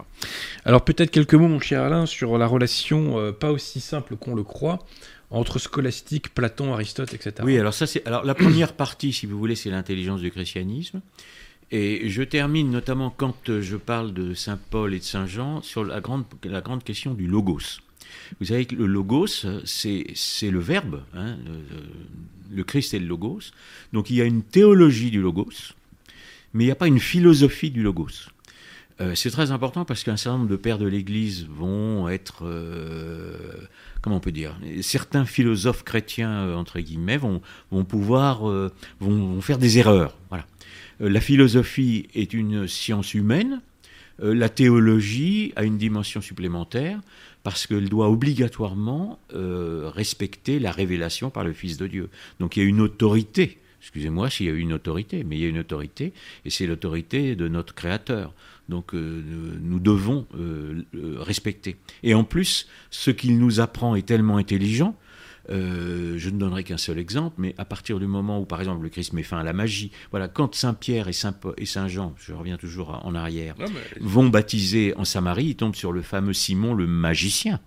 Alors peut-être quelques mots, mon cher Alain, sur la relation euh, pas aussi simple qu'on le croit entre scolastique, Platon, Aristote, etc. Oui, alors ça c'est alors la *clears throat* première partie, si vous voulez, c'est l'intelligence du christianisme. Et je termine notamment quand je parle de Saint Paul et de Saint Jean sur la grande, la grande question du logos. Vous savez que le logos, c'est le verbe, hein, le, Christ est le logos. Donc il y a une théologie du logos, mais il n'y a pas une philosophie du logos. Euh, c'est très important parce qu'un certain nombre de pères de l'Église vont être, euh, comment on peut dire, certains philosophes chrétiens euh, entre guillemets vont, vont pouvoir, vont, faire des erreurs. Voilà. La philosophie est une science humaine. la théologie a une dimension supplémentaire parce qu'elle doit obligatoirement respecter la révélation par le Fils de Dieu. Donc il y a une autorité excusez-moi s'il y a une autorité, mais il y a une autorité, et c'est l'autorité de notre Créateur. Donc euh, nous devons euh, respecter. Et en plus, ce qu'il nous apprend est tellement intelligent. Euh, je ne donnerai qu'un seul exemple, mais à partir du moment où, par exemple, le Christ met fin à la magie, voilà, quand Saint Pierre et Saint, et Saint Jean, je reviens toujours en arrière, vont baptiser en Samarie, ils tombent sur le fameux Simon le magicien.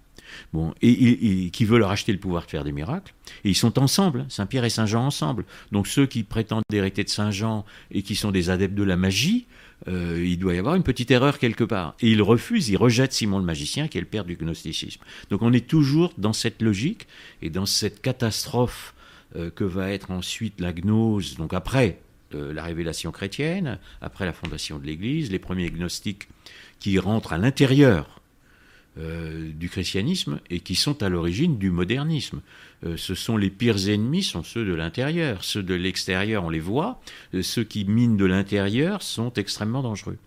Bon, et, qui veut leur acheter le pouvoir de faire des miracles. Et ils sont ensemble, Saint-Pierre et Saint-Jean ensemble. Donc ceux qui prétendent hériter de Saint-Jean et qui sont des adeptes de la magie, euh, il doit y avoir une petite erreur quelque part. Et il refuse, il rejette Simon le magicien, qui est le père du gnosticisme. Donc on est toujours dans cette logique et dans cette catastrophe euh, que va être ensuite la gnose, donc après euh, la révélation chrétienne, après la fondation de l'Église, les premiers gnostiques qui rentrent à l'intérieur du christianisme et qui sont à l'origine du modernisme. Euh, ce sont les pires ennemis, sont ceux de l'intérieur. Ceux de l'extérieur, on les voit. Euh, ceux qui minent de l'intérieur sont extrêmement dangereux.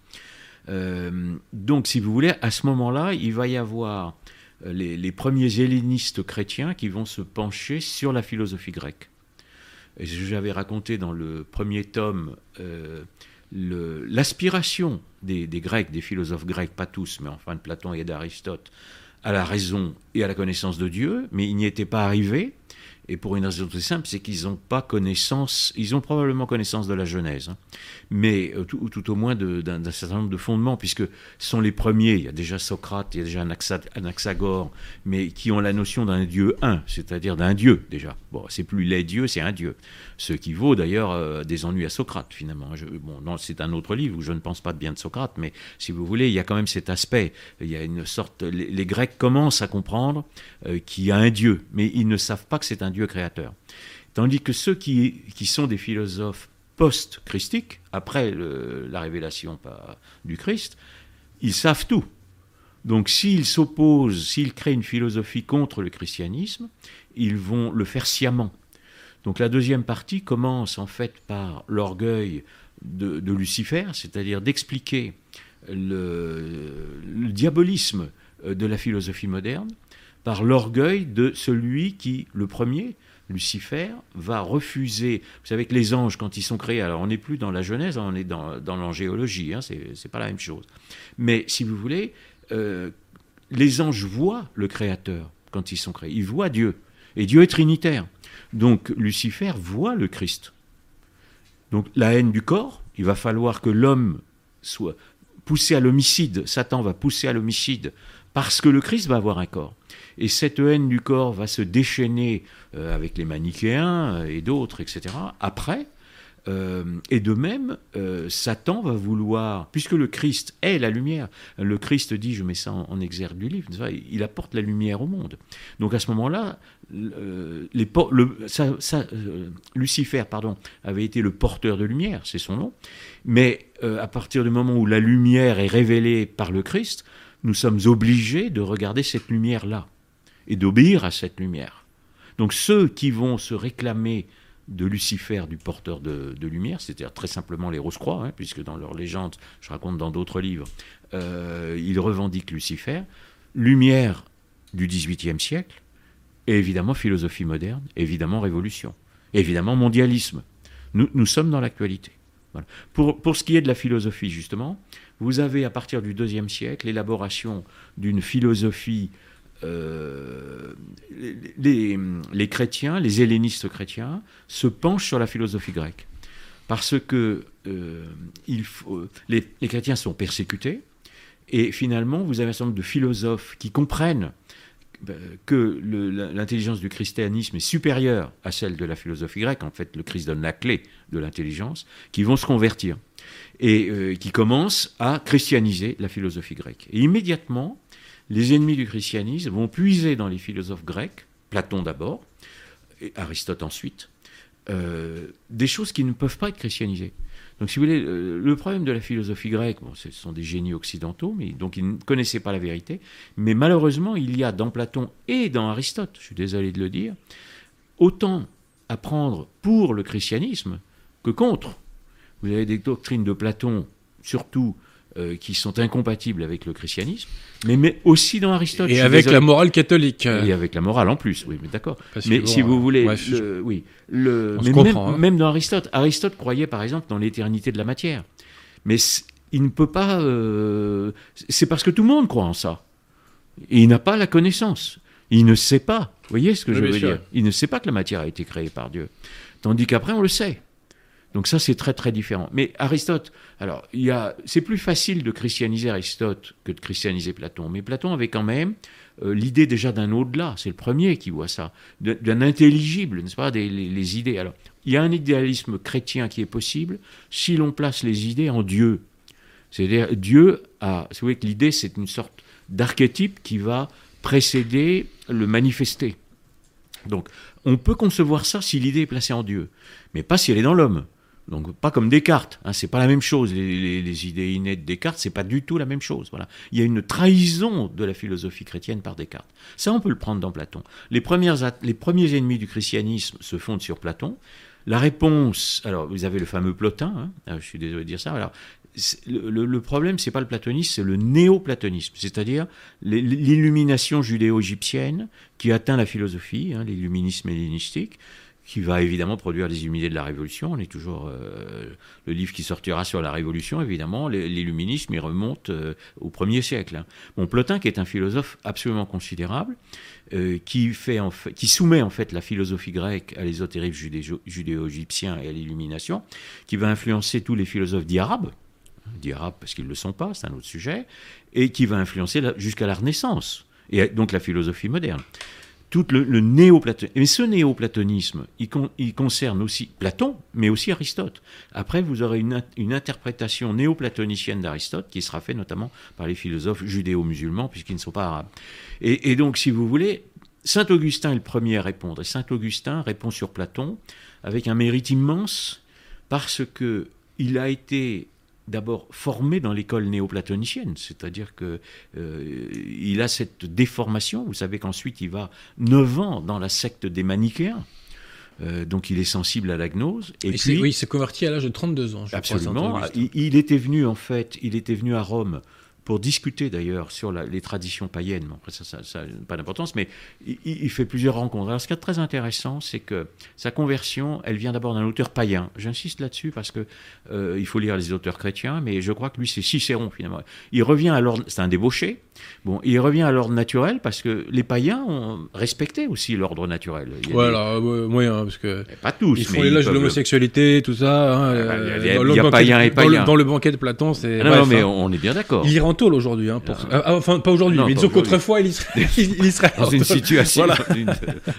donc, si vous voulez, à ce moment-là, il va y avoir les, les, premiers hellénistes chrétiens qui vont se pencher sur la philosophie grecque. J'avais raconté dans le premier tome l'aspiration des, Grecs, des philosophes grecs, pas tous, mais enfin de Platon et d'Aristote, à la raison et à la connaissance de Dieu, mais ils n'y étaient pas arrivés. Et pour une raison très simple, c'est qu'ils n'ont pas connaissance, ils ont probablement connaissance de la Genèse, hein. mais euh, tout, au moins d'un certain nombre de fondements, puisque ce sont les premiers, il y a déjà Socrate, il y a déjà Anaxagore, mais qui ont la notion d'un Dieu un, c'est-à-dire d'un Dieu déjà. Bon, c'est plus les dieux, c'est un Dieu. Ce qui vaut d'ailleurs euh, des ennuis à Socrate, finalement. bon, c'est un autre livre où je ne pense pas de bien de Socrate, mais si vous voulez, il y a quand même cet aspect. Il y a une sorte. Les, Grecs commencent à comprendre euh, qu'il y a un Dieu, mais ils ne savent pas que c'est un Dieu créateur. Tandis que ceux qui, qui sont des philosophes post-christiques, après la révélation du Christ, ils savent tout. Donc s'ils s'opposent, s'ils créent une philosophie contre le christianisme, ils vont le faire sciemment. Donc la deuxième partie commence en fait par l'orgueil de, Lucifer, c'est-à-dire d'expliquer le, diabolisme de la philosophie moderne par l'orgueil de celui qui, le premier, Lucifer, va refuser. Vous savez que les anges, quand ils sont créés, alors on n'est plus dans la Genèse, on est dans, l'angéologie, hein, c'est pas la même chose. Mais si vous voulez, euh, les anges voient le Créateur quand ils sont créés, ils voient Dieu. Et Dieu est trinitaire. Donc Lucifer voit le Christ. Donc la haine du corps, il va falloir que l'homme soit poussé à l'homicide. Satan va pousser à l'homicide parce que le Christ va avoir un corps. Et cette haine du corps va se déchaîner euh, avec les manichéens et d'autres, etc. Après, euh, et de même, euh, Satan va vouloir, puisque le Christ est la lumière, le Christ dit, je mets ça en, exergue du livre, il apporte la lumière au monde. Donc à ce moment-là, Lucifer pardon, avait été le porteur de lumière, c'est son nom, mais à partir du moment où la lumière est révélée par le Christ, nous sommes obligés de regarder cette lumière-là et d'obéir à cette lumière. Donc ceux qui vont se réclamer de Lucifer, du porteur de, lumière, c'est-à-dire très simplement les Rose-Croix, hein, puisque dans leur légende, je raconte dans d'autres livres, euh, ils revendiquent Lucifer, lumière du XVIIIe siècle, et évidemment philosophie moderne, évidemment révolution, évidemment mondialisme. Nous, sommes dans l'actualité. Pour, ce qui est de la philosophie, justement, vous avez à partir du IIe siècle l'élaboration d'une philosophie euh, les, chrétiens, les hellénistes chrétiens, se penchent sur la philosophie grecque. Parce que euh, les, chrétiens sont persécutés, et finalement, vous avez un certain nombre de philosophes qui comprennent euh, que l'intelligence du christianisme est supérieure à celle de la philosophie grecque. En fait, le Christ donne la clé de l'intelligence, qui vont se convertir et qui commencent à christianiser la philosophie grecque. Et immédiatement, les ennemis du christianisme vont puiser dans les philosophes grecs, Platon d'abord, et Aristote ensuite, euh, des choses qui ne peuvent pas être christianisées. Donc, si vous voulez, euh, le problème de la philosophie grecque, bon, ce sont des génies occidentaux, mais donc ils ne connaissaient pas la vérité. Mais malheureusement, il y a dans Platon et dans Aristote, je suis désolé de le dire, autant à prendre pour le christianisme que contre. Vous avez des doctrines de Platon, surtout euh, qui sont incompatibles avec le christianisme, mais, mais aussi dans Aristote. Et avec la morale catholique. Et avec la morale en plus, oui, mais d'accord. Mais si vous voulez, oui, le, mais même, hein. même, dans Aristote, Aristote croyait par exemple dans l'éternité de la matière, mais il ne peut pas. Euh, c'est parce que tout le monde croit en ça. Et il n'a pas la connaissance. Il ne sait pas. Vous voyez ce que je veux dire? Il ne sait pas que la matière a été créée par Dieu. Tandis qu'après, on le sait. Donc ça, c'est très très différent. Mais Aristote, alors, il y a, c'est plus facile de christianiser Aristote que de christianiser Platon. Mais Platon avait quand même euh, l'idée déjà d'un au-delà. C'est le premier qui voit ça, d'un intelligible, n'est-ce pas, des, les, idées. Alors, il y a un idéalisme chrétien qui est possible si l'on place les idées en Dieu. C'est-à-dire, Dieu a, vous voyez que l'idée, c'est une sorte d'archétype qui va précéder le manifester. Donc, on peut concevoir ça si l'idée est placée en Dieu, mais pas si elle est dans l'homme. Donc pas comme Descartes, hein, c'est pas la même chose. Les, idées innées de Descartes, c'est pas du tout la même chose. Voilà, il y a une trahison de la philosophie chrétienne par Descartes. Ça, on peut le prendre dans Platon. Les premières, les premiers ennemis du christianisme se fondent sur Platon. La réponse, alors vous avez le fameux Plotin. Hein, ah, je suis désolé de dire ça. Alors le, le, problème, c'est pas le platonisme, c'est le néo-platonisme, c'est-à-dire l'illumination judéo-égyptienne qui atteint la philosophie, hein, l'illuminisme hellénistique, qui va évidemment produire les illuminés de la Révolution. On est toujours euh, le livre qui sortira sur la Révolution, évidemment. L'illuminisme, il remonte euh, au premier siècle. Hein. Bon, Plotin, qui est un philosophe absolument considérable, euh, qui, fait qui soumet en fait la philosophie grecque à l'ésotérisme judéo-égyptien et à l'illumination, qui va influencer tous les philosophes dits arabes, dits arabes parce qu'ils ne le sont pas, c'est un autre sujet, et qui va influencer jusqu'à la Renaissance, et donc la philosophie moderne tout le, néoplatonisme. Mais ce néoplatonisme, il, concerne aussi Platon, mais aussi Aristote. Après, vous aurez une, une interprétation néoplatonicienne d'Aristote qui sera faite notamment par les philosophes judéo-musulmans, puisqu'ils ne sont pas arabes. Et, et donc, si vous voulez, Saint Augustin est le premier à répondre. Et Saint Augustin répond sur Platon avec un mérite immense parce que il a été d'abord formé dans l'école néoplatonicienne, c'est-à-dire que euh, il a cette déformation. Vous savez qu'ensuite il va neuf ans dans la secte des manichéens. Euh, donc il est sensible à la gnose. Et, puis, oui, il s'est converti à l'âge de 32 ans. Je absolument. il, il, était venu en fait, il était venu à Rome pour discuter d'ailleurs sur les traditions païennes. Bon, après, ça n'a pas d'importance, mais il, fait plusieurs rencontres. Alors, ce qui est très intéressant, c'est que sa conversion, elle vient d'abord d'un auteur païen. J'insiste là-dessus parce que euh, il faut lire les auteurs chrétiens, mais je crois que lui, c'est Cicéron finalement. Il revient l'ordre, c'est un débauché. Bon, il revient à l'ordre naturel parce que les païens ont respecté aussi l'ordre naturel. voilà, moyen, parce que pas tous. Ils font l'âge de l'homosexualité, tout ça. Hein, il y a, païens et païens. Dans le, banquet de Platon, c'est. Ah non, mais hein. on est bien d'accord aujourd'hui. Hein, pour... Ah. Ah, enfin, pas aujourd'hui, mais disons qu'autrefois, il, serait, *laughs* il serait dans une situation. voilà.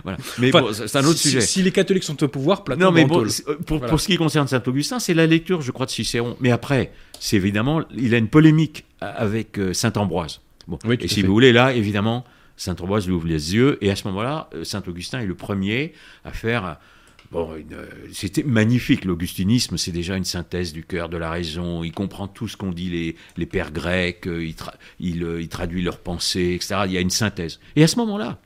voilà. Mais bon, c'est un autre sujet. Si les catholiques sont au pouvoir, Platon. Non, mais bon, euh, pour, pour, ce qui concerne Saint Augustin, c'est la lecture, je crois, de Cicéron. Mais après, c'est évidemment, il a une polémique avec euh, Saint Ambroise. Bon. Oui, et si vous voulez, là, évidemment, Saint Ambroise lui ouvre les yeux, et à ce moment-là, Saint Augustin est le premier à faire Bon, c'était magnifique. L'augustinisme, c'est déjà une synthèse du cœur, de la raison. Il comprend tout ce qu'ont dit les, les, pères grecs. Euh, il, euh, il, traduit leurs pensées, etc. Il y a une synthèse. Et à ce moment-là,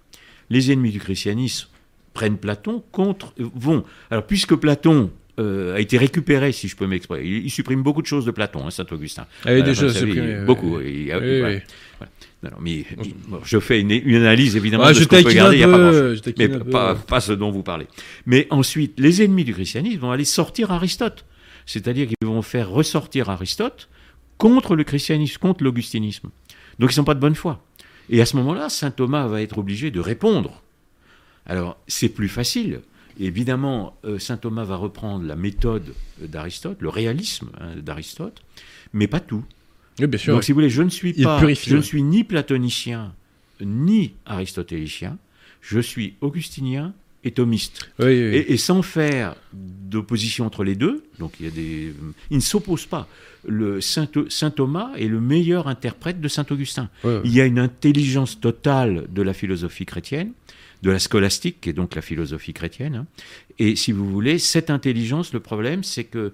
les ennemis du christianisme prennent Platon contre vont. Alors, puisque Platon a été récupéré, si je peux m'exprimer. Il, supprime beaucoup de choses de Platon, hein, Saint Augustin. Ah oui. Beaucoup. Oui, oui, non, mais, je fais une, analyse évidemment de ce qu'on peut garder, il a pas mais pas, pas, ce dont vous parlez. Mais ensuite, les ennemis du christianisme vont aller sortir Aristote, c'est-à-dire qu'ils vont faire ressortir Aristote contre le christianisme, contre l'augustinisme. Donc ils sont pas de bonne foi. Et à ce moment-là, saint Thomas va être obligé de répondre. Alors c'est plus facile. Évidemment, euh, saint Thomas va reprendre la méthode d'Aristote, le réalisme hein, d'Aristote, mais pas tout. bien sûr. Donc, si vous voulez, je ne suis pas, je ne suis ni platonicien ni aristotélicien. Je suis augustinien et thomiste. Et, sans faire d'opposition entre les deux, donc il y a des, il ne s'oppose pas. Le saint, saint, Thomas est le meilleur interprète de saint Augustin. Il y a une intelligence totale de la philosophie chrétienne, de la scolastique, qui est donc la philosophie chrétienne. Hein. Et si vous voulez, cette intelligence, le problème, c'est que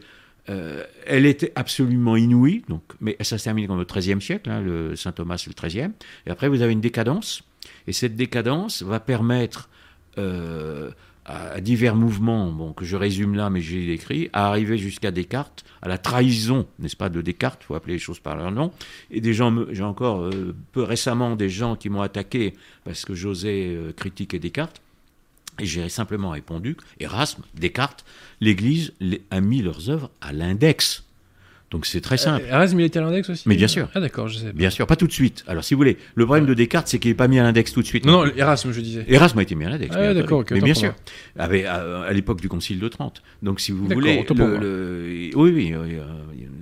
euh, elle était absolument inouïe, donc, mais ça se termine dans le XIIIe siècle, hein, le Saint Thomas le XIIIe, et après vous avez une décadence, et cette décadence va permettre euh, à, divers mouvements, bon, que je résume là, mais j'ai écrit, à arriver jusqu'à Descartes, à la trahison, n'est-ce pas, de Descartes, faut appeler les choses par leur nom, et des gens, j'ai encore euh, peu récemment des gens qui m'ont attaqué parce que j'osais critiquer Descartes, et j'ai simplement répondu, Erasme, Descartes, l'Église a mis leurs œuvres à l'index. Donc c'est très simple. Euh, Erasme, il était à l'index aussi Mais bien sûr. Ah d'accord, je sais. pas. Bien sûr, pas tout de suite. Alors si vous voulez, le problème de Descartes, c'est qu'il n'est pas mis à l'index tout de suite. Non, non, Erasme, je disais. Erasme a été mis à l'index. Ah, d'accord, entendu. ok, Mais bien sûr, avec, à, à l'époque du Concile de Trente. Donc si vous voulez, le- le- oui, oui, oui, euh,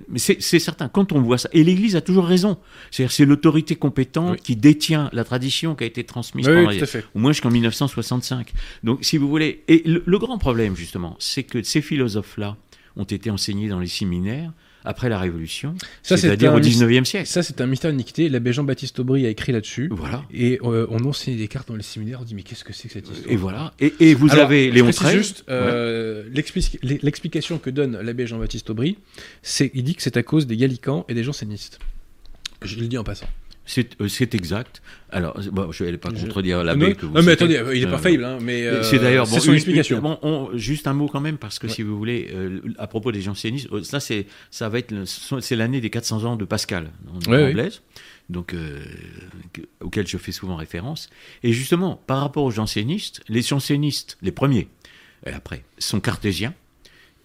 mais c'est certain. Quand on voit ça, et l'Église a toujours raison. C'est-à-dire, c'est l'autorité compétente Oui. qui détient la tradition qui a été transmise Oui, oui, les- tout à fait. au moins jusqu'en 1965. Donc, si vous voulez, et le, le grand problème justement, c'est que ces philosophes-là ont été enseignés dans les séminaires après la Révolution, c'est-à-dire au mis- 19e siècle. Ça, c'est un mystère d'iniquité. L'abbé Jean-Baptiste Aubry a écrit là-dessus. Voilà. Et euh, on enseignait des cartes dans les séminaires. On dit, mais qu'est-ce que c'est que cette histoire? Et voilà. Et, et vous Alors, avez Léon XIII. juste euh, l'explic- l'explication que donne l'abbé Jean-Baptiste Aubry, c'est il dit que c'est à cause des gallicans et des jansénistes. Je le dis en passant. C'est euh, c'est exact. Alors, bon, je vais pas contredire non, l'abbé que vous non, mais attendez, euh, il est pas Euh, faillible, hein, mais euh, c'est d'ailleurs bon, son explication. bon, on- juste un mot quand même parce que Ouais. si vous voulez, euh, à propos des jansénistes, euh, ça c'est ça va être c'est l'année des 400 ans de Pascal en, Ouais, en oui. Blaise, donc euh, que- auquel je fais souvent référence. Et justement, par rapport aux jansénistes, les jansénistes, les premiers, et après, sont cartésiens.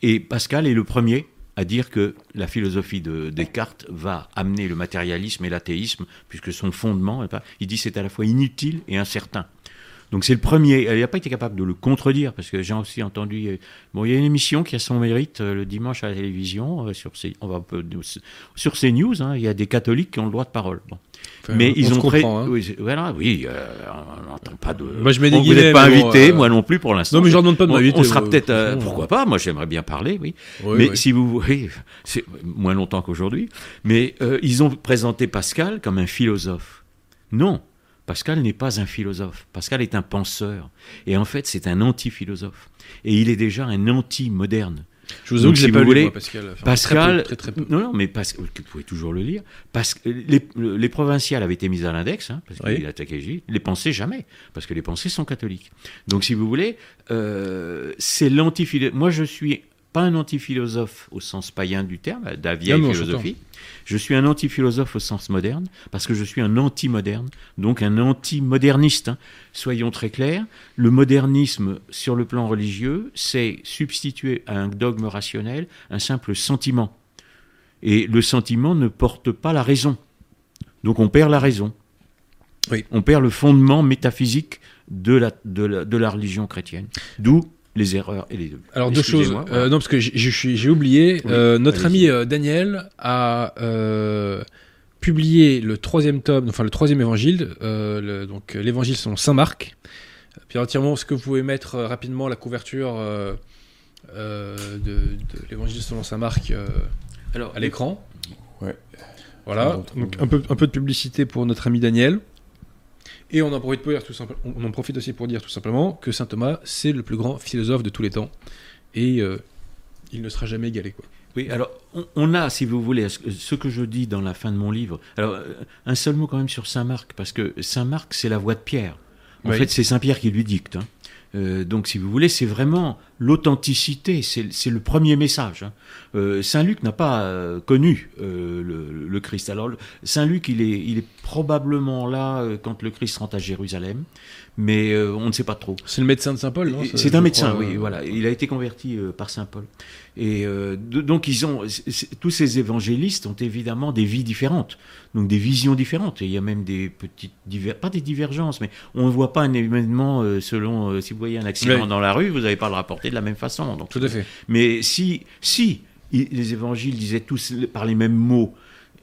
Et Pascal est le premier à dire que la philosophie de Descartes va amener le matérialisme et l'athéisme, puisque son fondement, il dit c'est à la fois inutile et incertain. Donc c'est le premier. Il n'a pas été capable de le contredire, parce que j'ai aussi entendu. euh, Bon, il y a une émission qui a son mérite euh, le dimanche à la télévision, euh, sur, C- on va, sur hein, il y a des catholiques qui ont le droit de parole. Bon. Mais on ils ont pré- hein. oui, voilà, oui, euh, on n'entend pas de. Moi, je mets des Bon, Vous n'êtes pas invité, euh, moi non plus pour l'instant. Non, mais je leur demande pas de On- m'inviter. On sera euh, peut-être. euh, pourquoi pas Moi, j'aimerais bien parler, oui. Oui, mais oui. si vous voulez, *laughs* c'est moins longtemps qu'aujourd'hui. Mais ils ont présenté Pascal comme un philosophe. Non, Pascal n'est pas un philosophe. Pascal est un penseur. Et en fait, c'est un anti-philosophe. Et il est déjà un anti-moderne. Je vous avoue que je si l'ai pas vous lu, voulez, moi, Pascal. Enfin, Pascal, très peu, très, très peu. non, non, mais que vous pouvez toujours le lire. Parce que les, les provinciales avaient été mises à l'index, hein, parce Oui. qu'il attaquait Jésus. Les pensées jamais, parce que les pensées sont catholiques. Donc, si vous voulez, euh, c'est l'antiphilosophe. Moi, je suis pas un antiphilosophe au sens païen du terme, de la vieille Non, mais on philosophie. Je suis un antiphilosophe au sens moderne, parce que je suis un anti-moderne, donc un anti-moderniste. hein. Soyons très clairs, le modernisme sur le plan religieux, c'est substituer à un dogme rationnel un simple sentiment. Et le sentiment ne porte pas la raison. Donc on perd la raison. Oui. On perd le fondement métaphysique de la, de la, de la religion chrétienne. D'où les erreurs et les deux. Alors deux choses. Euh, non parce que j'ai- je suis- j'ai oublié. Oui, euh, notre ami euh, Daniel a euh, publié le troisième tome, enfin le troisième évangile, euh, le- donc l'évangile selon saint Marc. Pierre Tiremont, est-ce que vous pouvez mettre euh, rapidement la couverture euh, euh, de, de l'évangile selon saint Marc euh, Alors, à l'écran? Ouais. Voilà. Donc un peu un peu de publicité pour notre ami Daniel. Et on en profite pour dire tout simple- on en profite aussi pour dire tout simplement que saint Thomas c'est le plus grand philosophe de tous les temps et euh, il ne sera jamais égalé quoi. Oui, alors on, a, si vous voulez, ce que- je dis dans la fin de mon livre. Alors, euh, un seul mot quand même sur Saint Marc, parce que Saint Marc, c'est la voix de Pierre. En Oui. fait, c'est Saint Pierre qui lui dicte. hein. Euh, donc, si vous voulez, c'est vraiment l'authenticité, c'est le premier message. hein. Euh, Saint Luc n'a pas euh, connu euh, le, le Christ. Alors, Saint Luc, il est, il est probablement là quand le Christ rentre à Jérusalem, mais on ne sait pas trop. C'est le médecin de Saint Paul, non C'est un médecin, crois, oui, voilà. Il a été converti par saint Paul. Et de- donc ils ont tous ces évangélistes ont évidemment des vies différentes, donc des visions différentes. Et il y a même des petites diver- pas des divergences, mais on ne voit pas un événement selon si vous voyez un accident Oui. dans la rue, vous n'allez pas le rapporter de la même façon. Donc, Tout à fait. mais si si les évangiles disaient tous par les mêmes mots,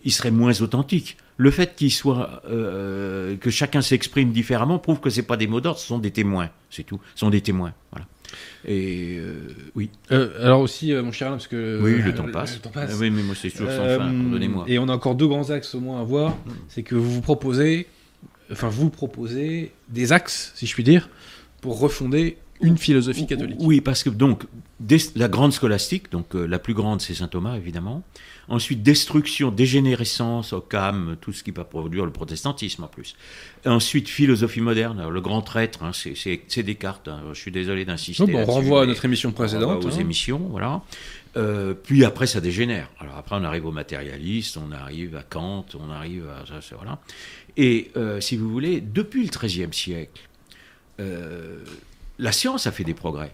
ils seraient moins authentiques. Le fait qu'ils soient euh, que chacun s'exprime différemment prouve que c'est pas des mots d'ordre, ce sont des témoins, c'est tout. Ce sont des témoins, voilà. Et euh, oui. Euh, alors aussi, euh, mon cher Alain, parce que Oui, euh, le temps passe. le temps passe. Ah oui, mais moi, c'est toujours sans Euh, fin, pardonnez-moi. Et on a encore deux grands axes au moins à voir. Mm. C'est que vous vous proposez, enfin vous proposez des axes, si je puis dire, pour refonder une philosophie catholique. Oui, parce que donc, des- la grande scolastique, donc euh, la plus grande, c'est saint Thomas, évidemment. Ensuite, destruction, dégénérescence, Occam, tout ce qui va produire le protestantisme en plus. Ensuite, philosophie moderne, alors, le grand traître, hein, c'est- Descartes. hein, je suis désolé d'insister. On renvoie à notre émission précédente. aux hein. émissions, voilà. Euh, puis après, ça dégénère. Alors après, on arrive aux matérialistes, on arrive à Kant, on arrive à ça, ça, voilà. Et euh, si vous voulez, depuis le XIIIe siècle, la science a fait des progrès,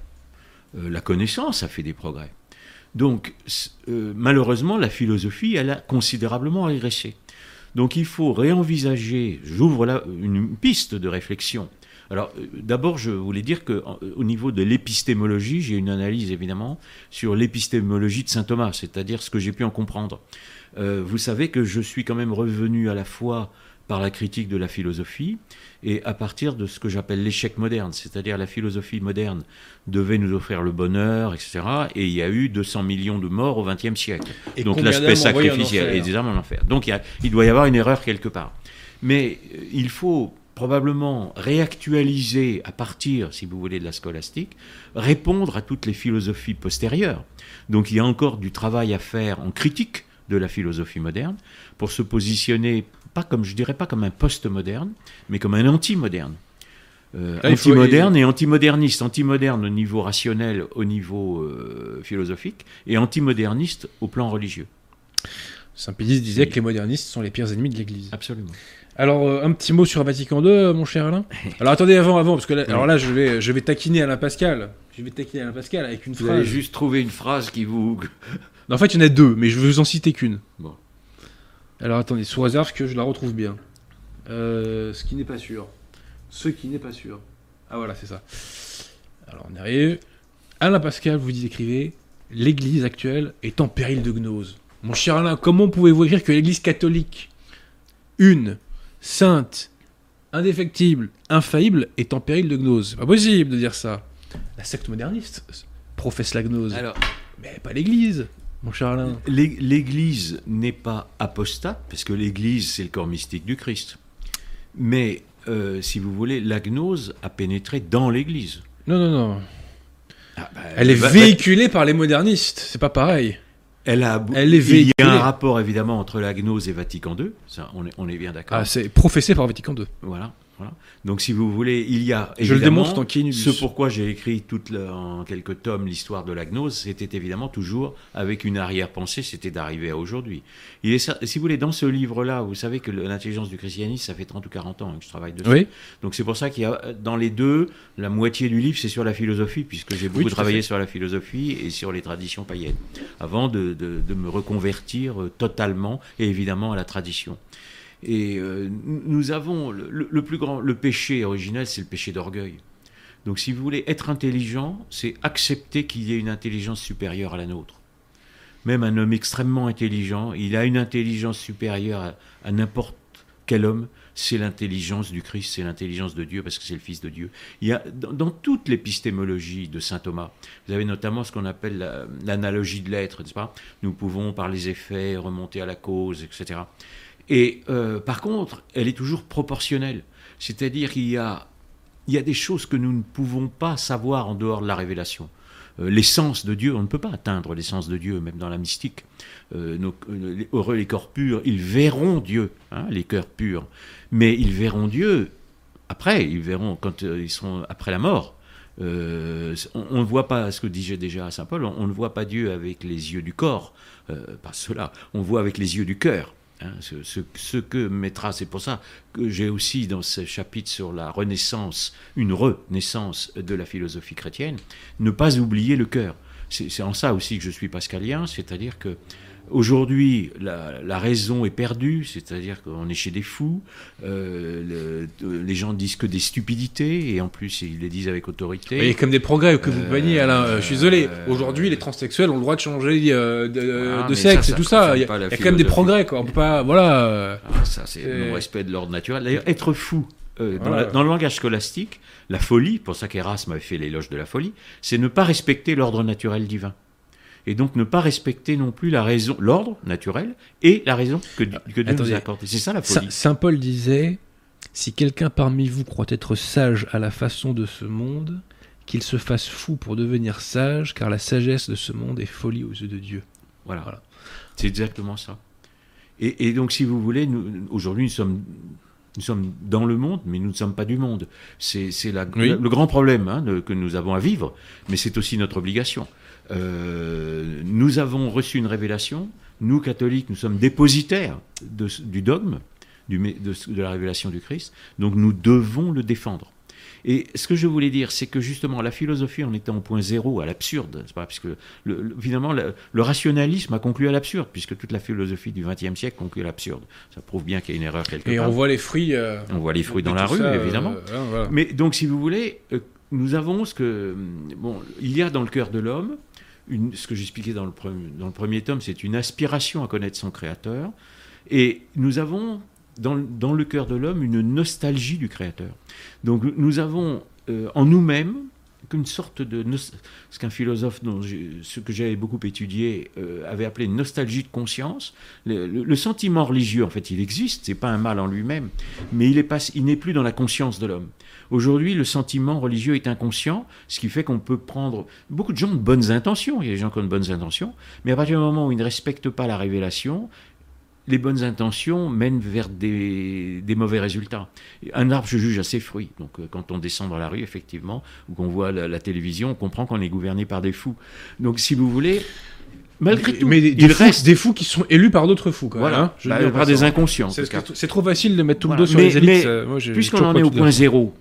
Euh, la connaissance a fait des progrès. Donc, euh, malheureusement, la philosophie, elle a considérablement régressé. Donc, il faut réenvisager, j'ouvre là une piste de réflexion. Alors, euh, d'abord, je voulais dire qu'au niveau de l'épistémologie, j'ai une analyse évidemment sur l'épistémologie de saint Thomas, c'est-à-dire ce que j'ai pu en comprendre. Vous savez que je suis quand même revenu à la fois par la critique de la philosophie et à partir de ce que j'appelle l'échec moderne, c'est-à-dire la philosophie moderne devait nous offrir le bonheur, etc. Et il y a eu 200 millions de morts au XXe siècle. Donc l'aspect sacrificiel et des âmes en enfer. Donc il, il, doit y avoir une erreur quelque part. Mais euh, il faut probablement réactualiser à partir, si vous voulez, de la scolastique, répondre à toutes les philosophies postérieures. Donc il y a encore du travail à faire en critique de la philosophie moderne pour se positionner pas comme je dirais pas comme un post-moderne, mais comme un anti-moderne. Euh, ah, anti-moderne et anti-moderniste. Anti-moderne au niveau rationnel, au niveau euh, philosophique, et anti-moderniste au plan religieux. Saint-Pédis disait que les modernistes sont les pires ennemis de l'Église. Absolument. Alors, euh, un petit mot sur Vatican II, mon cher Alain? *laughs* Alors, attendez, avant, avant, parce que là, alors là, je vais, je vais taquiner Alain Pascal. Je vais taquiner Alain Pascal avec une vous phrase. juste trouver une phrase qui vous. en fait, il y en a deux, mais je veux vous en citer qu'une. Bon. Alors attendez, sous réserve que je la retrouve bien. Euh, ce qui n'est pas sûr. Ce qui n'est pas sûr. Ah voilà, c'est ça. Alors on arrive. Alain Pascal, vous dites écrivez L'Église actuelle est en péril de gnose. Mon cher Alain, comment pouvez-vous écrire que l'Église catholique, une, sainte, indéfectible, infaillible, est en péril de gnose? C'est pas possible de dire ça. La secte moderniste professe la gnose. Alors, mais pas l'Église mon Charlin L'Église n'est pas apostate, parce que l'Église, c'est le corps mystique du Christ. Mais, euh, si vous voulez, la gnose a pénétré dans l'Église. Non, non, non. Ah, bah, Elle est véhiculée par les modernistes, c'est pas pareil. Elle a, Elle est véhiculée. Il y a un rapport évidemment entre la gnose et Vatican II, ça, on, est, on est bien d'accord. Ah, c'est professé par Vatican II. Voilà. Donc, si vous voulez, il y a je le démontre en Ce pourquoi j'ai écrit toute en quelques tomes l'histoire de la gnose, c'était évidemment toujours avec une arrière-pensée, c'était d'arriver à aujourd'hui. Il est, si vous voulez, dans ce livre-là, vous savez que l'intelligence du christianisme, ça fait 30 ou 40 ans que je travaille dessus. Oui. Donc c'est pour ça qu'il y a dans les deux, la moitié du livre, c'est sur la philosophie, puisque j'ai beaucoup travaillé sur la philosophie et sur les traditions païennes, avant de, de me reconvertir euh, totalement et évidemment à la tradition. Et euh, nous avons le, plus grand, le péché originel, c'est le péché d'orgueil. Donc, si vous voulez être intelligent, c'est accepter qu'il y ait une intelligence supérieure à la nôtre. Même un homme extrêmement intelligent, il a une intelligence supérieure à, n'importe quel homme. C'est l'intelligence du Christ, c'est l'intelligence de Dieu, parce que c'est le Fils de Dieu. Il y a dans, toute l'épistémologie de saint Thomas, vous avez notamment ce qu'on appelle l'analogie de l'être, n'est-ce pas? Nous pouvons, par les effets, remonter à la cause, etc. Et euh, par contre, elle est toujours proportionnelle. C'est-à-dire qu'il y a, il y a des choses que nous ne pouvons pas savoir en dehors de la révélation. Euh, l'essence de Dieu, on ne peut pas atteindre l'essence de Dieu, même dans la mystique. Euh, heureux les corps purs, ils verront Dieu, hein, les cœurs purs. Mais ils verront Dieu après, ils verront quand ils seront après la mort. on ne voit pas, ce que disait déjà Saint Paul, on, ne voit pas Dieu avec les yeux du corps, pas cela, on voit avec les yeux du cœur. Hein, ce, que mettra, c'est pour ça que j'ai aussi dans ce chapitre sur la renaissance, une renaissance de la philosophie chrétienne, ne pas oublier le cœur. C'est en ça aussi que je suis pascalien, c'est-à-dire que Aujourd'hui, la, raison est perdue, c'est-à-dire qu'on est chez des fous. Euh, les gens disent que des stupidités, et en plus, ils les disent avec autorité. Il y a comme des progrès que vous baniez, Alain. Euh, je suis désolé. Aujourd'hui, les transsexuels ont le droit de changer euh, de, sexe et tout ça. Il y a, quand même des progrès, quoi. On peut pas. Voilà. Ah, ça, c'est le respect de l'ordre naturel. D'ailleurs, être fou. dans, dans, le langage scolastique, la folie, pour ça qu'Erasme avait fait l'éloge de la folie, c'est ne pas respecter l'ordre naturel divin et donc ne pas respecter non plus la raison, l'ordre naturel et la raison que, que Dieu nous a accordée. C'est ça la folie. Saint Paul disait Si quelqu'un parmi vous croit être sage à la façon de ce monde, qu'il se fasse fou pour devenir sage, car la sagesse de ce monde est folie aux yeux de Dieu. Voilà. C'est exactement ça. Et, donc, si vous voulez, aujourd'hui, nous sommes nous sommes dans le monde, mais nous ne sommes pas du monde. C'est le grand problème hein, que nous avons à vivre, mais c'est aussi notre obligation. Euh, nous avons reçu une révélation. Nous, catholiques, nous sommes dépositaires du dogme, du, de, la révélation du Christ. Donc nous devons le défendre. Et ce que je voulais dire, c'est que justement, la philosophie en étant au point zéro, à l'absurde, pas, puisque le, finalement, le, rationalisme a conclu à l'absurde, puisque toute la philosophie du XXe siècle conclut à l'absurde. Ça prouve bien qu'il y a une erreur quelque part. Et on voit les fruits. Euh, on voit les fruits dans la rue, évidemment. Euh, Mais donc, si vous voulez, euh, nous avons ce que. Bon, il y a dans le cœur de l'homme, ce que j'expliquais dans le, dans le premier tome, c'est une aspiration à connaître son créateur. Et nous avons dans, le cœur de l'homme une nostalgie du créateur. Donc nous avons euh, en nous-mêmes qu'une sorte de ce qu'un philosophe dont ce que j'avais beaucoup étudié euh, avait appelé une nostalgie de conscience le, sentiment religieux en fait il existe c'est pas un mal en lui-même mais il il n'est plus dans la conscience de l'homme aujourd'hui le sentiment religieux est inconscient ce qui fait qu'on peut prendre beaucoup de gens de bonnes intentions il y a des gens qui ont de bonnes intentions mais à partir du moment où ils ne respectent pas la révélation les bonnes intentions mènent vers des, mauvais résultats. Un arbre se juge à ses fruits. Donc, euh, quand on descend dans la rue, effectivement, ou qu'on voit la, télévision, on comprend qu'on est gouverné par des fous. Donc, si vous voulez, malgré tout, mais des, il reste des fous qui sont élus par d'autres fous. voilà, hein, bah, par des inconscients. C'est trop facile de mettre tout le dos sur les élites. Euh, puisqu'on en est au point zéro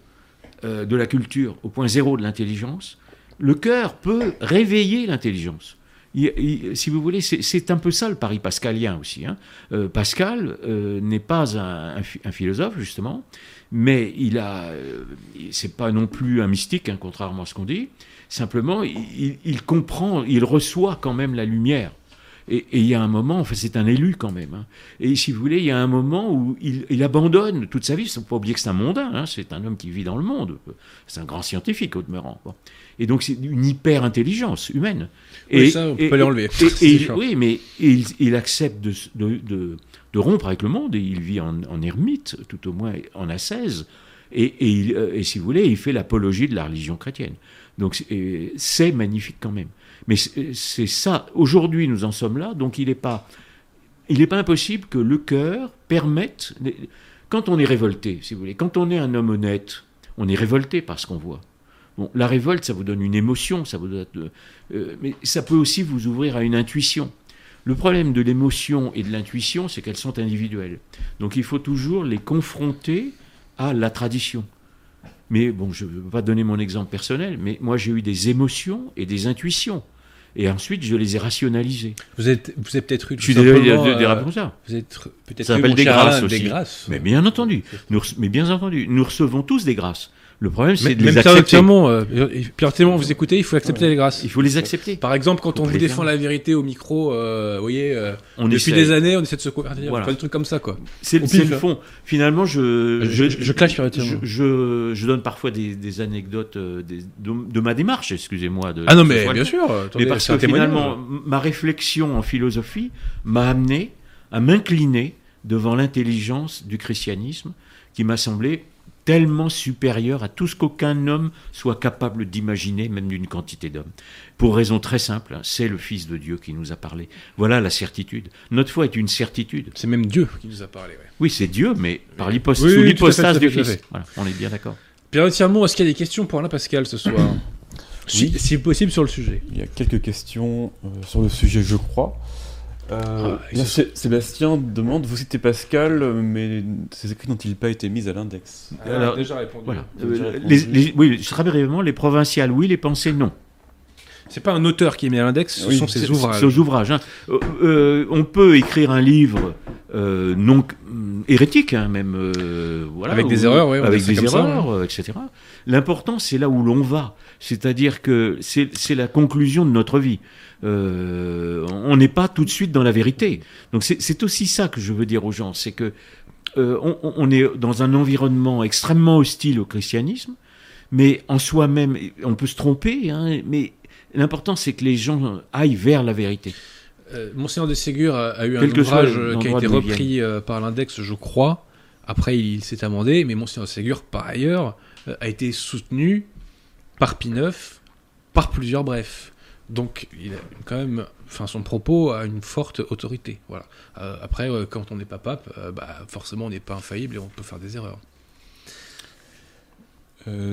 euh, de la culture, au point zéro de l'intelligence, le cœur peut réveiller l'intelligence si vous voulez, c'est un peu ça le pari pascalien aussi. Hein. Euh, Pascal euh, n'est pas un, philosophe justement, mais il a, c'est pas non plus un mystique, hein, contrairement à ce qu'on dit. Simplement, il, comprend, il reçoit quand même la lumière. Et, il y a un moment, enfin c'est un élu quand même. Hein. Et si vous voulez, il y a un moment où il, abandonne toute sa vie. Il ne faut pas oublier que c'est un mondain. C'est un homme qui vit dans le monde. C'est un grand scientifique au demeurant. Et donc c'est une hyper intelligence humaine. Et ça, on peut l'enlever. *laughs* oui, mais il, accepte de, de, de, rompre avec le monde et il vit en, en ermite, tout au moins en ascèse. Et, et, euh, et, si vous voulez, il fait l'apologie de la religion chrétienne. Donc c'est magnifique quand même. Mais c'est ça. Aujourd'hui, nous en sommes là. Donc il n'est pas, il n'est pas impossible que le cœur permette. Quand on est révolté, si vous voulez, quand on est un homme honnête, on est révolté par ce qu'on voit. Bon, la révolte, ça vous donne une émotion, ça vous euh, mais ça peut aussi vous ouvrir à une intuition. Le problème de l'émotion et de l'intuition, c'est qu'elles sont individuelles. Donc il faut toujours les confronter à la tradition. Mais bon, je ne veux pas donner mon exemple personnel, mais moi j'ai eu des émotions et des intuitions. Et ensuite, je les ai rationalisées. Vous êtes, vous êtes peut-être eu. Je suis désolé de, de, ça. Vous êtes peut-être. Ça s'appelle des grâces aussi. Des grâces. Mais bien entendu. Nous, mais bien entendu, nous recevons tous des grâces. Le problème, c'est de les accepter. Euh, vous écoutez, il faut accepter les grâces. Il faut les accepter. Par exemple, quand on, vous défend la vérité au micro, euh, vous voyez, euh, on depuis des années, on essaie de se convertir. Voilà. Pas des trucs comme ça, quoi. C'est le fond. Finalement, je je, je, je clash je, je, donne parfois des, des anecdotes euh, des, de, ma démarche, excusez-moi. Ah non, mais bien sûr. mais parce que finalement, ma réflexion en philosophie m'a amené à m'incliner devant l'intelligence du christianisme qui m'a semblé tellement supérieur à tout ce qu'aucun homme soit capable d'imaginer, même d'une quantité d'hommes. Pour raison très simple, hein, c'est le Fils de Dieu qui nous a parlé. Voilà la certitude. Notre foi est une certitude. C'est même Dieu qui nous a parlé. Oui, c'est Dieu, mais par l'hypostase sous l'hypostase du Fils. Voilà, on est bien d'accord. Pierre entièrement, est-ce qu'il y a des questions pour Alain Pascal ce soir si, possible sur le sujet. Il y a quelques questions euh, sur le sujet, je crois. Euh, ah, Sébastien demande, vous citez Pascal, mais ces écrits n'ont-ils pas été mis à l'index? Ah, Alors, déjà répondu. Voilà. Euh, les, oui, très brièvement, les provinciales, oui, les pensées, non. C'est pas un auteur qui est mis à l'index, ce sont ses ouvrages. Ses ouvrages. Hein. Euh, on peut écrire un livre non hérétique, hein, même. voilà, avec des erreurs, oui. Avec des erreurs, etc. L'important, c'est là où l'on va. C'est-à-dire que c'est la conclusion de notre vie. Euh, on n'est pas tout de suite dans la vérité. Donc c'est aussi ça que je veux dire aux gens, c'est que euh, on, est dans un environnement extrêmement hostile au christianisme, mais en soi-même, on peut se tromper, hein, mais l'important c'est que les gens aillent vers la vérité. Euh, Monseigneur de Ségur a, eu un ouvrage qui a été repris par l'index, je crois. Après, il s'est amendé, mais Monseigneur de Ségur, par ailleurs, a été soutenu par Pineuf, par plusieurs brefs. Donc, il a quand même, enfin, son propos a une forte autorité. Voilà. Euh, après, euh, quand on n'est pas pape, euh, bah, forcément, on n'est pas infaillible et on peut faire des erreurs.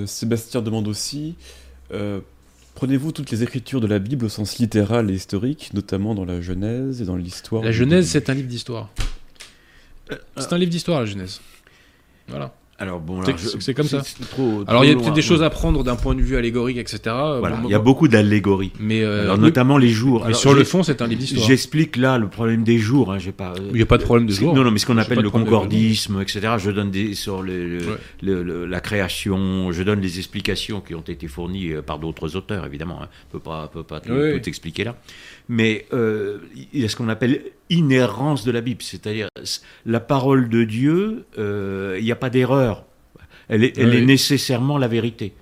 Sébastien demande aussi Prenez-vous toutes les écritures de la Bible au sens littéral et historique, notamment dans la Genèse et dans l'histoire La Genèse, c'est un livre d'histoire. C'est un livre d'histoire, la Genèse. Voilà. Alors bon, C'est- comme ça. trop- Alors il y a trop peut-être des choses à prendre d'un point de vue allégorique, etc. Voilà, Bon, il y a beaucoup d'allégories. Mais, euh, Alors oui, notamment les jours. mais Alors, sur le fond, c'est un livre d'histoire. J'explique là le problème des jours. Hein, j'ai pas. Il n'y a pas de problème de C'est- jour. Non, non, mais ce qu'on appelle le concordisme, etc. Je donne des sur le, le- Ouais. le- le- la création, je donne les explications qui ont été fournies euh, par d'autres auteurs, évidemment. Hein. On peut pas, peut pas tout expliquer là. Mais euh, il y a ce qu'on appelle inhérence de la Bible, c'est-à-dire la parole de Dieu. euh, Il n'y a pas d'erreur. Elle, est, elle Oui. est nécessairement la vérité.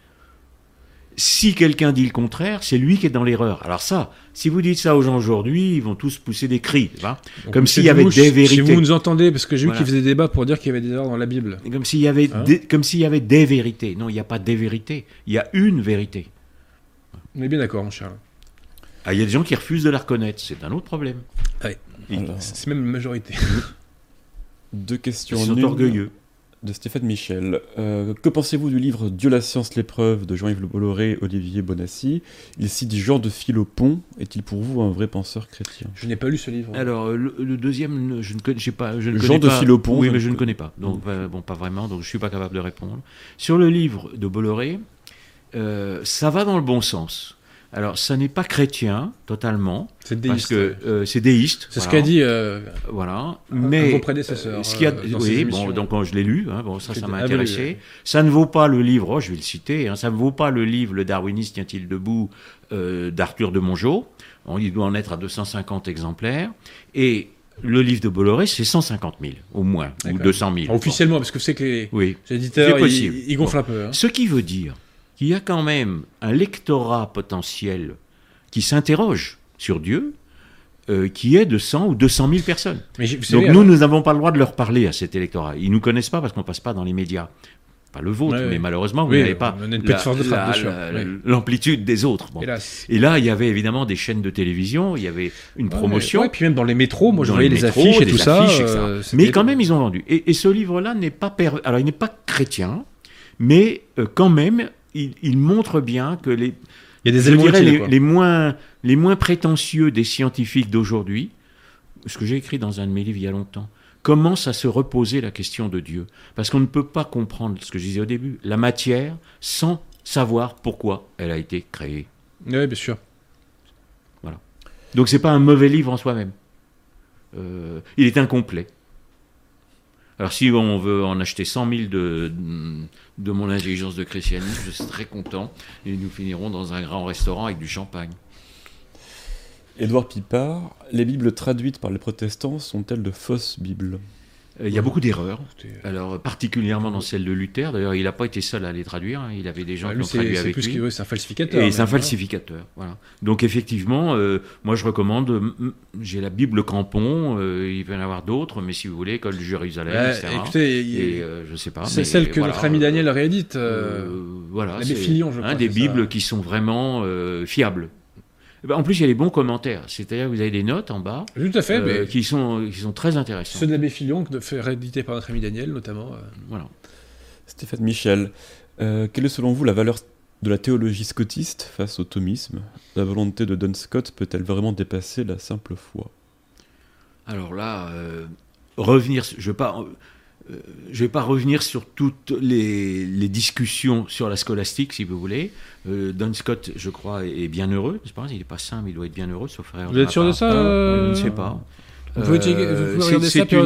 Si quelqu'un dit le contraire, c'est lui qui est dans l'erreur. Alors ça, si vous dites ça aux gens aujourd'hui, ils vont tous pousser des cris. Comme s'il y avait des Si vérités. vous nous entendez, parce que j'ai vu Voilà. qu'il faisait débat pour dire qu'il y avait des erreurs dans la Bible. Et Comme s'il y avait Hein des, comme s'il y avait des vérités. Non, il n'y a pas des vérités. Il y a une vérité. On est bien d'accord, mon Charles. Ah, il y a des gens qui refusent de la reconnaître. C'est un autre problème. Alors, C'est même une majorité. *laughs* deux Ils questions sont nulles orgueilleux. de Stéphane Michel. Euh, que pensez-vous du livre Dieu, la science, l'épreuve de Jean-Yves Le Bolloré et Olivier Bonassi? Il cite Jean de Philopon. Est-il pour vous un vrai penseur chrétien? Je n'ai pas lu ce livre. Alors, le, le deuxième, je ne connais, pas, je ne Jean connais de pas. Philopon, Oui, mais ne je ne connais- pas. Donc, euh, bon, pas vraiment. Donc, je suis pas capable de répondre. Sur le livre de Bolloré, euh, ça va dans le bon sens. Alors, ça n'est pas chrétien totalement, c'est parce déiste. que euh, c'est déiste. C'est ce qu'a dit euh, Voilà. Mais vos prédécesseurs. Ce y a, euh, dans oui, bon, donc quand je l'ai lu, hein, bon, ça, ça m'a Ah, intéressé. Ça ne vaut pas le livre, oh, je vais le citer, hein, ça ne vaut pas le livre Le darwinisme tient-il debout euh, d'Arthur de Mongeau. Il doit en être à 250 exemplaires. Et le livre de Bolloré, c'est 150 000, au moins, ou D'accord. 200 000. Officiellement, parce que c'est que les, Oui. éditeurs, ils gonflent un peu. hein. Ce qui veut dire qu'il y a quand même un lectorat potentiel qui s'interroge sur Dieu, euh, qui est de 100 ou 200 000 personnes. Mais Donc savez, nous, alors- nous n'avons pas le droit de leur parler à cet électorat. Ils nous connaissent pas parce qu'on passe pas dans les médias. Pas le vôtre, Ouais, mais malheureusement, vous Oui, n'avez pas on a une la- petite force de Oui. l'amplitude des autres. Bon. Et là, il y avait évidemment des chaînes de télévision, il y avait une promotion. Ouais, puis même dans les métros, moi je voyais les les métros, affiches et tout ça. affiches, euh, mais quand même, ils ont vendu. Et, et ce livre-là n'est pas per- alors il n'est pas chrétien, mais euh, quand même, il, il montre bien que les, il y a des je éléments dirais utiles, les, les moins, les moins prétentieux des scientifiques d'aujourd'hui, ce que j'ai écrit dans un de mes livres il y a longtemps, commencent à se reposer la question de Dieu. Parce qu'on ne peut pas comprendre ce que je disais au début, la matière, sans savoir pourquoi elle a été créée. Oui, bien sûr. Donc c'est pas un mauvais livre en soi-même. Euh, il est incomplet. Alors si on veut en acheter 100 000 de, mon intelligence de christianisme, je serai très content. Et nous finirons dans un grand restaurant avec du champagne. Édouard Pipard, les Bibles traduites par les protestants sont-elles de fausses Bibles? Il y a beaucoup d'erreurs. Écoutez, Alors particulièrement dans celle de Luther. D'ailleurs, il n'a pas été seul à les traduire. hein. Il avait des gens ah, qui ont traduit avec plus lui. c'est un falsificateur. Et c'est un hein. falsificateur. Voilà. Donc effectivement, euh, moi je recommande, euh, j'ai la Bible Crampon, euh, il peut y en avoir d'autres, mais si vous voulez, École de Jérusalem, etc. écoutez, il- Et euh, je sais pas. c'est celle que voilà, notre ami euh, Daniel réédite. euh, euh, voilà, je des ça. Bibles qui sont vraiment euh, fiables. Eh ben, En plus, il y a les bons commentaires, c'est-à-dire que vous avez des notes en bas Tout à fait, euh, mais qui, sont, qui sont très intéressantes. ceux de l'abbé Filion, que rééditer par notre ami Daniel, notamment. euh, Voilà. Stéphane Michel, euh, quelle est selon vous la valeur de la théologie scotiste face au thomisme? La volonté de Don Scott peut-elle vraiment dépasser la simple foi? Alors là, euh, revenir, je pas, euh, je vais pas revenir sur toutes les, les discussions sur la scolastique, si vous voulez. Euh, Don Scott, je crois, est est bien heureux. Je pense il n'est pas saint, mais il doit être bien heureux, sauf erreur Vous êtes sûr de ça Je euh, ne sais pas. Pouvez c'est- une,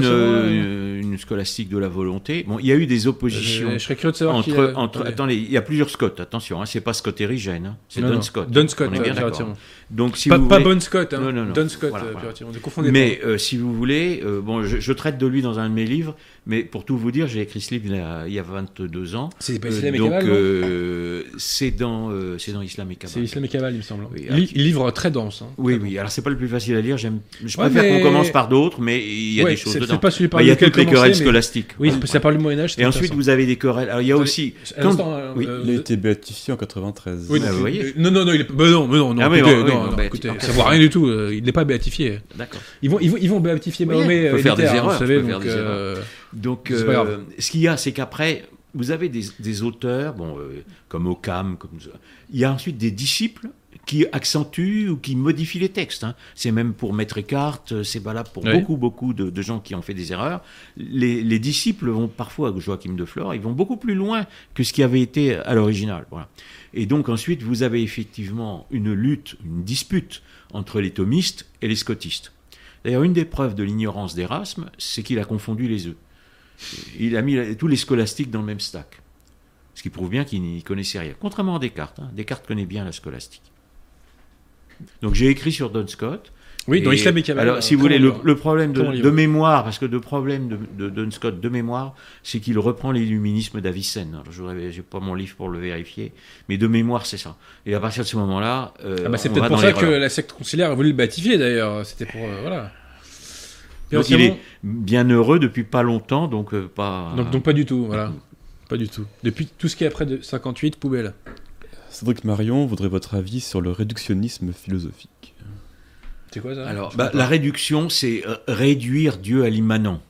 euh, une scolastique de la volonté. Bon, il y a eu des oppositions. Je, je serais curieux de savoir Entre, a- entre, attendez. attendez, il y a plusieurs Scott, attention, hein, c'est pas Scott Érigène, hein, c'est Don non. Scott. Don Scott, on est euh, bien d'accord. Donc, si pas, vous pas voulez- Bon Scott, hein. Non, non. Don Scott, Voilà, euh, voilà. Ne confondez Mais pas. euh, si vous voulez, euh, bon, je, je traite de lui dans un de mes livres, mais pour tout vous dire, j'ai écrit ce livre il y a, il y a 22 ans. C'est pas Euh, Islam et donc, Cabal, euh, c'est dans, euh, c'est dans Islam et Cabal. C'est Islam et Cabal, il me semble. Oui, Il, alors- il livre très dense. hein. Oui, Très oui. Alors c'est pas le plus facile à lire. J'aime, je Ouais, préfère mais- qu'on commence par d'autres, mais il y a Ouais, des choses dedans. C'est pas celui par Bah, il y a toutes les querelles mais- scolastiques. Oui, ça parle du Moyen-Âge. Et ensuite, vous avez des querelles. Alors il y a aussi. Quand- instant, euh, oui. euh, Il a été béatifié en 93. Oui, Ah, vous voyez. non, non, non, il est... bah non, mais non, non, Ah écoutez, non, non, non, bah, écoutez, ça vaut rien du tout. Il n'est pas béatifié. D'accord. Ils vont, béatifier Mahomet. faut euh, faire des Luther, hein, erreurs, Donc, euh, ce qu'il y a, c'est qu'après, vous avez des, des auteurs, bon, euh, comme Occam, comme il y a ensuite des disciples qui accentue ou qui modifie les textes. hein. C'est même pour Maître Eckhart, euh, c'est valable pour Oui. beaucoup, beaucoup de, de gens qui ont fait des erreurs. Les, les disciples vont parfois, Joachim de Flore, ils vont beaucoup plus loin que ce qui avait été à l'original. Voilà. Et donc ensuite, vous avez effectivement une lutte, une dispute entre les thomistes et les scotistes. D'ailleurs, une des preuves de l'ignorance d'Erasme, c'est qu'il a confondu les œufs. Il a mis tous les scolastiques dans le même stack. Ce qui prouve bien qu'il n'y connaissait rien. Contrairement à Descartes. hein. Descartes connaît bien la scolastique. Donc j'ai écrit sur Don Scott. Oui, dans Islam et. Alors, si vous voulez, le, problème de, mémoire, parce que le problème de, de Don Scott de mémoire, c'est qu'il reprend l'illuminisme d'Avicenne. Alors, je n'ai pas mon livre pour le vérifier, mais de mémoire, c'est ça. Et à partir de ce moment-là, euh, Ah bah, c'est peut-être pour ça que la secte conciliaire a voulu le batifier d'ailleurs. C'était pour. euh, voilà. Donc, il est bien heureux depuis pas longtemps, donc euh, pas. donc, donc pas du tout, voilà. Pas du tout. Depuis tout ce qui est après de 58, poubelle. Cédric Marion voudrait votre avis sur le réductionnisme philosophique. C'est quoi ça? Alors, bah, la réduction, c'est euh, réduire Dieu à l'immanent.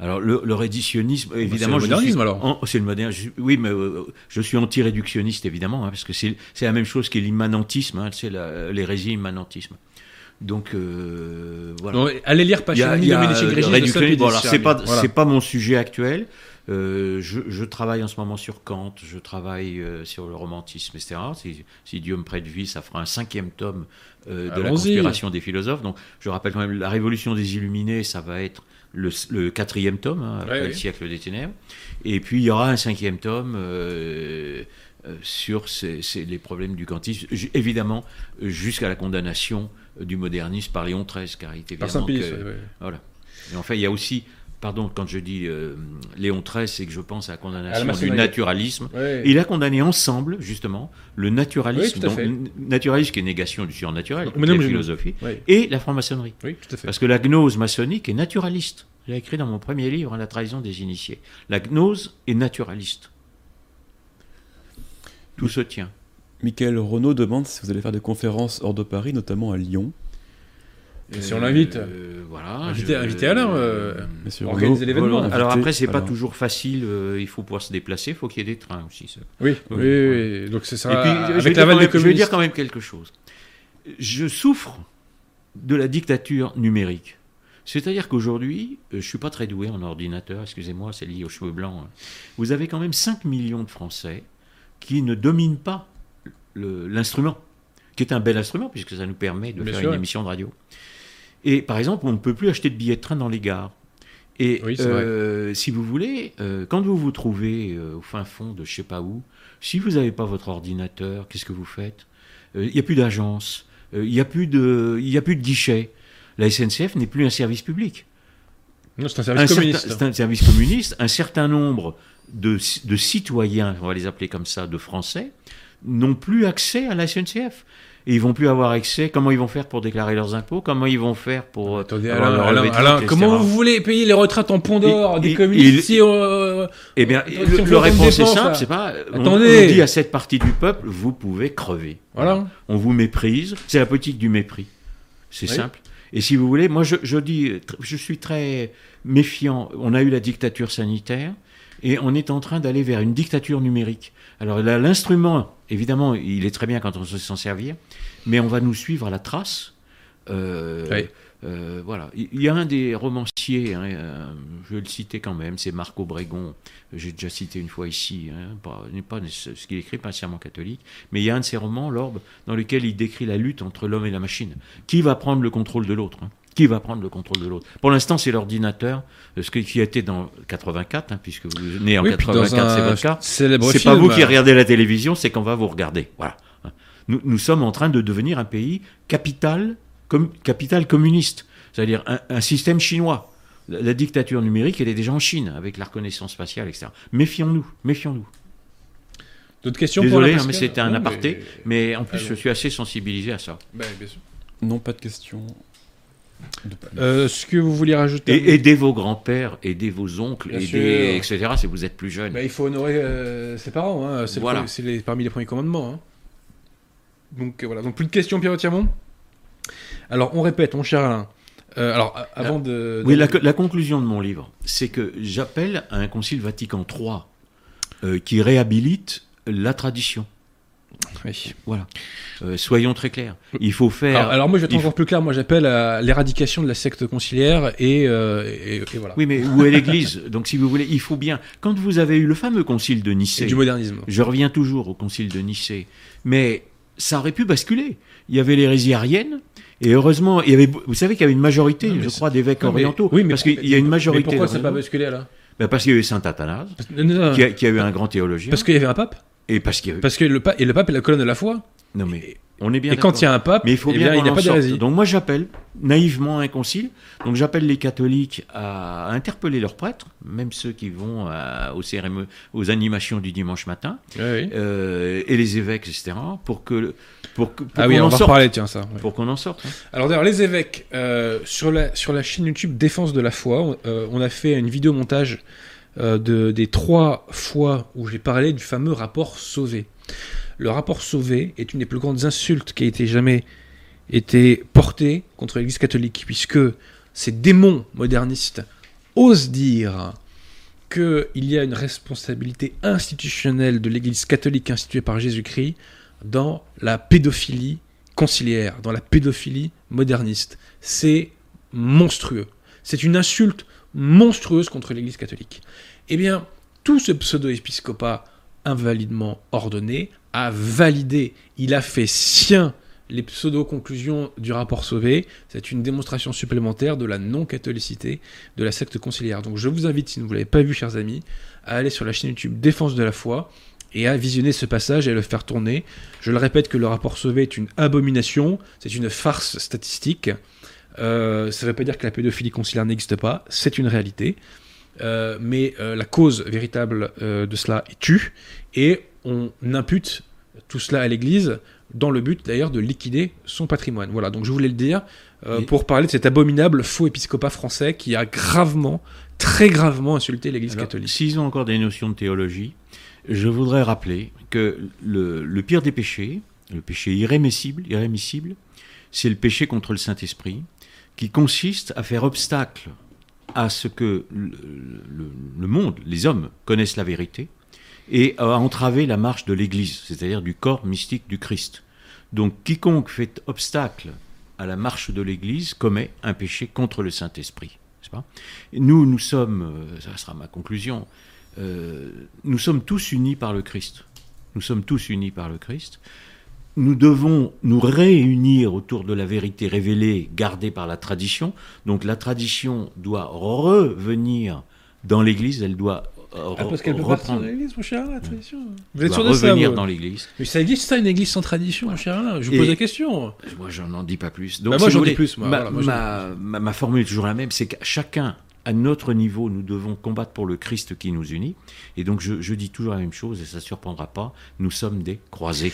Alors, le, le réductionnisme, évidemment. c'est le je suis- modernisme, alors. C'est le modernisme. Oui, mais euh, je suis anti-réductionniste, évidemment, hein, parce que c'est c'est la même chose qu'est l'immanentisme, hein, c'est l'hérésie immanentisme. Donc, euh, voilà. Non, allez lire Grigi de. Saint-Pédis, Bon, alors, c'est pas, Voilà. c'est pas mon sujet actuel. Euh, je, je travaille en ce moment sur Kant, je travaille euh, sur le romantisme, etc. Si, si Dieu me prête vie, ça fera un cinquième tome euh, de la conspiration des philosophes. Donc, je rappelle quand même, la révolution des Illuminés, ça va être le, le quatrième tome, hein, après Ouais, le siècle des ténèbres. Et puis, il y aura un cinquième tome euh, euh, sur ces- ces- les problèmes du kantisme, évidemment, jusqu'à la condamnation euh, du modernisme par Léon XIII, car il était Par évidemment Saint-Pédis, que- ouais. voilà. Et enfin, il y a aussi, pardon, quand je dis euh, Léon XIII, c'est que je pense à la À condamnation la du naturalisme. Il a condamné ensemble, justement, le naturalisme, Oui, donc, fait. naturalisme qui est négation du surnaturel, mais- la philosophie, et la franc-maçonnerie. Oui, tout à fait. Parce que la gnose maçonnique est naturaliste. Je l'ai écrit dans mon premier livre, La trahison des initiés. La gnose est naturaliste. Tout se tient. Michael Renaud demande si vous allez faire des conférences hors de Paris, notamment à Lyon. Et si on l'invite Euh, voilà. Invitez- je- invitez Alain, euh, Renaud, l'événement. invité, Alors après, c'est pas toujours facile. euh, il faut pouvoir se déplacer. Il faut qu'il y ait des trains aussi. ça. Oui, oui, Oui. Donc c'est ça. Et puis, je vais, avec dire l'aval quand des même, je vais dire quand même quelque chose. Je souffre de la dictature numérique. C'est-à-dire qu'aujourd'hui, euh, je suis pas très doué en ordinateur, excusez-moi, c'est lié aux cheveux blancs. hein. Vous avez quand même 5 millions de Français qui ne dominent pas l'instrument, qui est un bel instrument puisque ça nous permet de Bien faire sûr. une émission de radio. Et par exemple, on ne peut plus acheter de billets de train dans les gares. Et Oui, euh, si vous voulez, euh, quand vous vous trouvez euh, au fin fond de je sais pas où, si vous n'avez pas votre ordinateur, qu'est-ce que vous faites? Il n'y a plus d'agence, il n'y a plus de, il a plus de guichet. La SNCF n'est plus un service public. Non, c'est un service communiste. C'est un service communiste. Un certain nombre de, de citoyens, on va les appeler comme ça, de Français, n'ont plus accès à la SNCF. Et ils vont plus avoir accès. Comment ils vont faire pour déclarer leurs impôts? Comment ils vont faire pour Attendez, de Alain, compte, comment vous voulez payer les retraites en pont d'or des communistes si euh, Eh bien, Si le, le réponse est simple, c'est pas. Attendez. On dit à cette partie du peuple, vous pouvez crever. Voilà. On vous méprise. C'est la politique du mépris. C'est Oui. simple. Et si vous voulez, moi, je, je dis, je suis très méfiant. On a eu la dictature sanitaire et on est en train d'aller vers une dictature numérique. Alors là, l'instrument, évidemment, il est très bien quand on sait s'en servir, mais on va nous suivre à la trace. Euh, Oui. euh, voilà. Il y a un des romanciers, hein, euh, je vais le citer quand même, c'est Marc Obregon. J'ai déjà cité une fois ici, hein, pas, pas ce qu'il écrit, pas entièrement catholique, mais il y a un de ses romans, L'Orbe, dans lequel il décrit la lutte entre l'homme et la machine. Qui va prendre le contrôle de l'autre hein Qui va prendre le contrôle de l'autre Pour l'instant, c'est l'ordinateur, euh, ce qui- était dans 84, hein, puisque vous êtes né en oui, puis dans 84, c'est votre cas. C'est pas vous qui regardez la télévision, c'est qu'on va vous regarder. Voilà. Nous, nous sommes en train de devenir un pays capital, com- capital communiste, c'est-à-dire un, un système chinois. La, la dictature numérique, elle est déjà en Chine, avec la reconnaissance faciale, etc. Méfions-nous, méfions-nous. D'autres questions Désolé, pour hein, mais c'était un Non, aparté, mais en plus, Allons. je suis assez sensibilisé à ça. Bah, bien sûr. Non, pas de questions. Euh, ce que vous vouliez rajouter Et aidez vos grands-pères, aidez vos oncles, Bien aidez, sûr. etc., si vous êtes plus jeune. Bah, il faut honorer euh, ses parents, hein. c'est Voilà. les- parmi les premiers commandements. hein. Donc euh, voilà, donc plus de questions, Pierre Tirmont Alors on répète, mon cher Alain. Alors avant de. Oui, la, conclusion de mon livre, c'est que j'appelle à un concile Vatican III qui réhabilite la tradition. Oui. Voilà. Euh, soyons très clairs. Il faut faire. Alors, alors moi, je vais être encore plus clair. Moi, j'appelle à l'éradication de la secte conciliaire et, euh, et, et voilà. Oui, mais où est l'Église? Donc, si vous voulez, il faut bien. Quand vous avez eu le fameux concile de Et Nicée, du modernisme. je reviens toujours au concile de Nicée, mais ça aurait pu basculer. Il y avait l'hérésie arienne, et heureusement, il y avait, vous savez qu'il y avait une majorité, Non, je crois, d'évêques mais- orientaux. oui, mais parce qu'il y a une majorité. Mais pourquoi ça n'a pas basculé alors? Ben, Parce qu'il y a eu Saint Athanase, a, qui a eu un grand théologien, Parce qu'il y avait un pape? Et parce eu. Parce que le pape et le pape est la colonne de la foi. Non, mais on est bien et quand il y a un pape, Mais il faut eh bien il n'y a pas d'hérésie. Donc moi j'appelle naïvement un concile. Donc j'appelle les catholiques à interpeller leurs prêtres, même ceux qui vont à- aux cérémonies, aux animations du dimanche matin, Oui, oui. euh, et les évêques, etc., pour que pour que pour Ah oui, qu'on on en sorte. reparler, tiens, ça. ouais. Pour qu'on en sorte. hein. Alors d'ailleurs, les évêques, euh, sur, la, sur la chaîne YouTube Défense de la foi, on, euh, on a fait une vidéo montage euh, de, des trois fois où j'ai parlé du fameux rapport Sauvé. Le rapport Sauvé est une des plus grandes insultes qui a été jamais été portée contre l'Église catholique, puisque ces démons modernistes osent dire qu'il y a une responsabilité institutionnelle de l'Église catholique instituée par Jésus-Christ dans la pédophilie conciliaire, dans la pédophilie moderniste. C'est monstrueux. C'est une insulte monstrueuse contre l'Église catholique. Eh bien, tout ce pseudo-épiscopat invalidement ordonné a validé, il a fait sien les pseudo-conclusions du rapport Sauvé. C'est une démonstration supplémentaire de la non-catholicité de la secte conciliaire. Donc je vous invite, si vous ne l'avez pas vu, chers amis, à aller sur la chaîne YouTube Défense de la foi et à visionner ce passage et à le faire tourner. Je le répète que le rapport Sauvé est une abomination, c'est une farce statistique. Euh, ça ne veut pas dire que la pédophilie conciliaire n'existe pas, c'est une réalité. Euh, mais euh, la cause véritable euh, de cela est tue, et on impute tout cela à l'Église dans le but d'ailleurs de liquider son patrimoine. Voilà, donc je voulais le dire euh, Et- pour parler de cet abominable faux épiscopat français qui a gravement, très gravement insulté l'Église catholique. S'ils ont encore des notions de théologie, je voudrais rappeler que le, le pire des péchés, le péché irrémissible, irrémissible, c'est le péché contre le Saint-Esprit, qui consiste à faire obstacle à ce que le, monde, les hommes, connaissent la vérité, et à entraver la marche de l'Église, c'est-à-dire du corps mystique du Christ. Donc quiconque fait obstacle à la marche de l'Église commet un péché contre le Saint-Esprit. pas? Nous, nous sommes, euh, ça sera ma conclusion, euh, nous sommes tous unis par le Christ. Nous sommes tous unis par le Christ. Nous devons nous réunir autour de la vérité révélée, gardée par la tradition. Donc la tradition doit revenir dans l'Église, elle doit euh, Ah, parce qu'elle peut reprendre, partir de l'Église, mon cher la tradition. Vous doit êtes sûr de ça revenir dans l'Église. Mais ça existe ça, une Église sans tradition, mon cher Alain? Je vous pose la question. Moi, j'en en dis pas plus. Donc, Bah, moi, si j'en dis plus, moi. Ma, Voilà, moi, j'en ma- ma- ma formule est toujours la même, c'est que chacun, à notre niveau, nous devons combattre pour le Christ qui nous unit. Et donc, je, je dis toujours la même chose, et ça ne surprendra pas, nous sommes des croisés.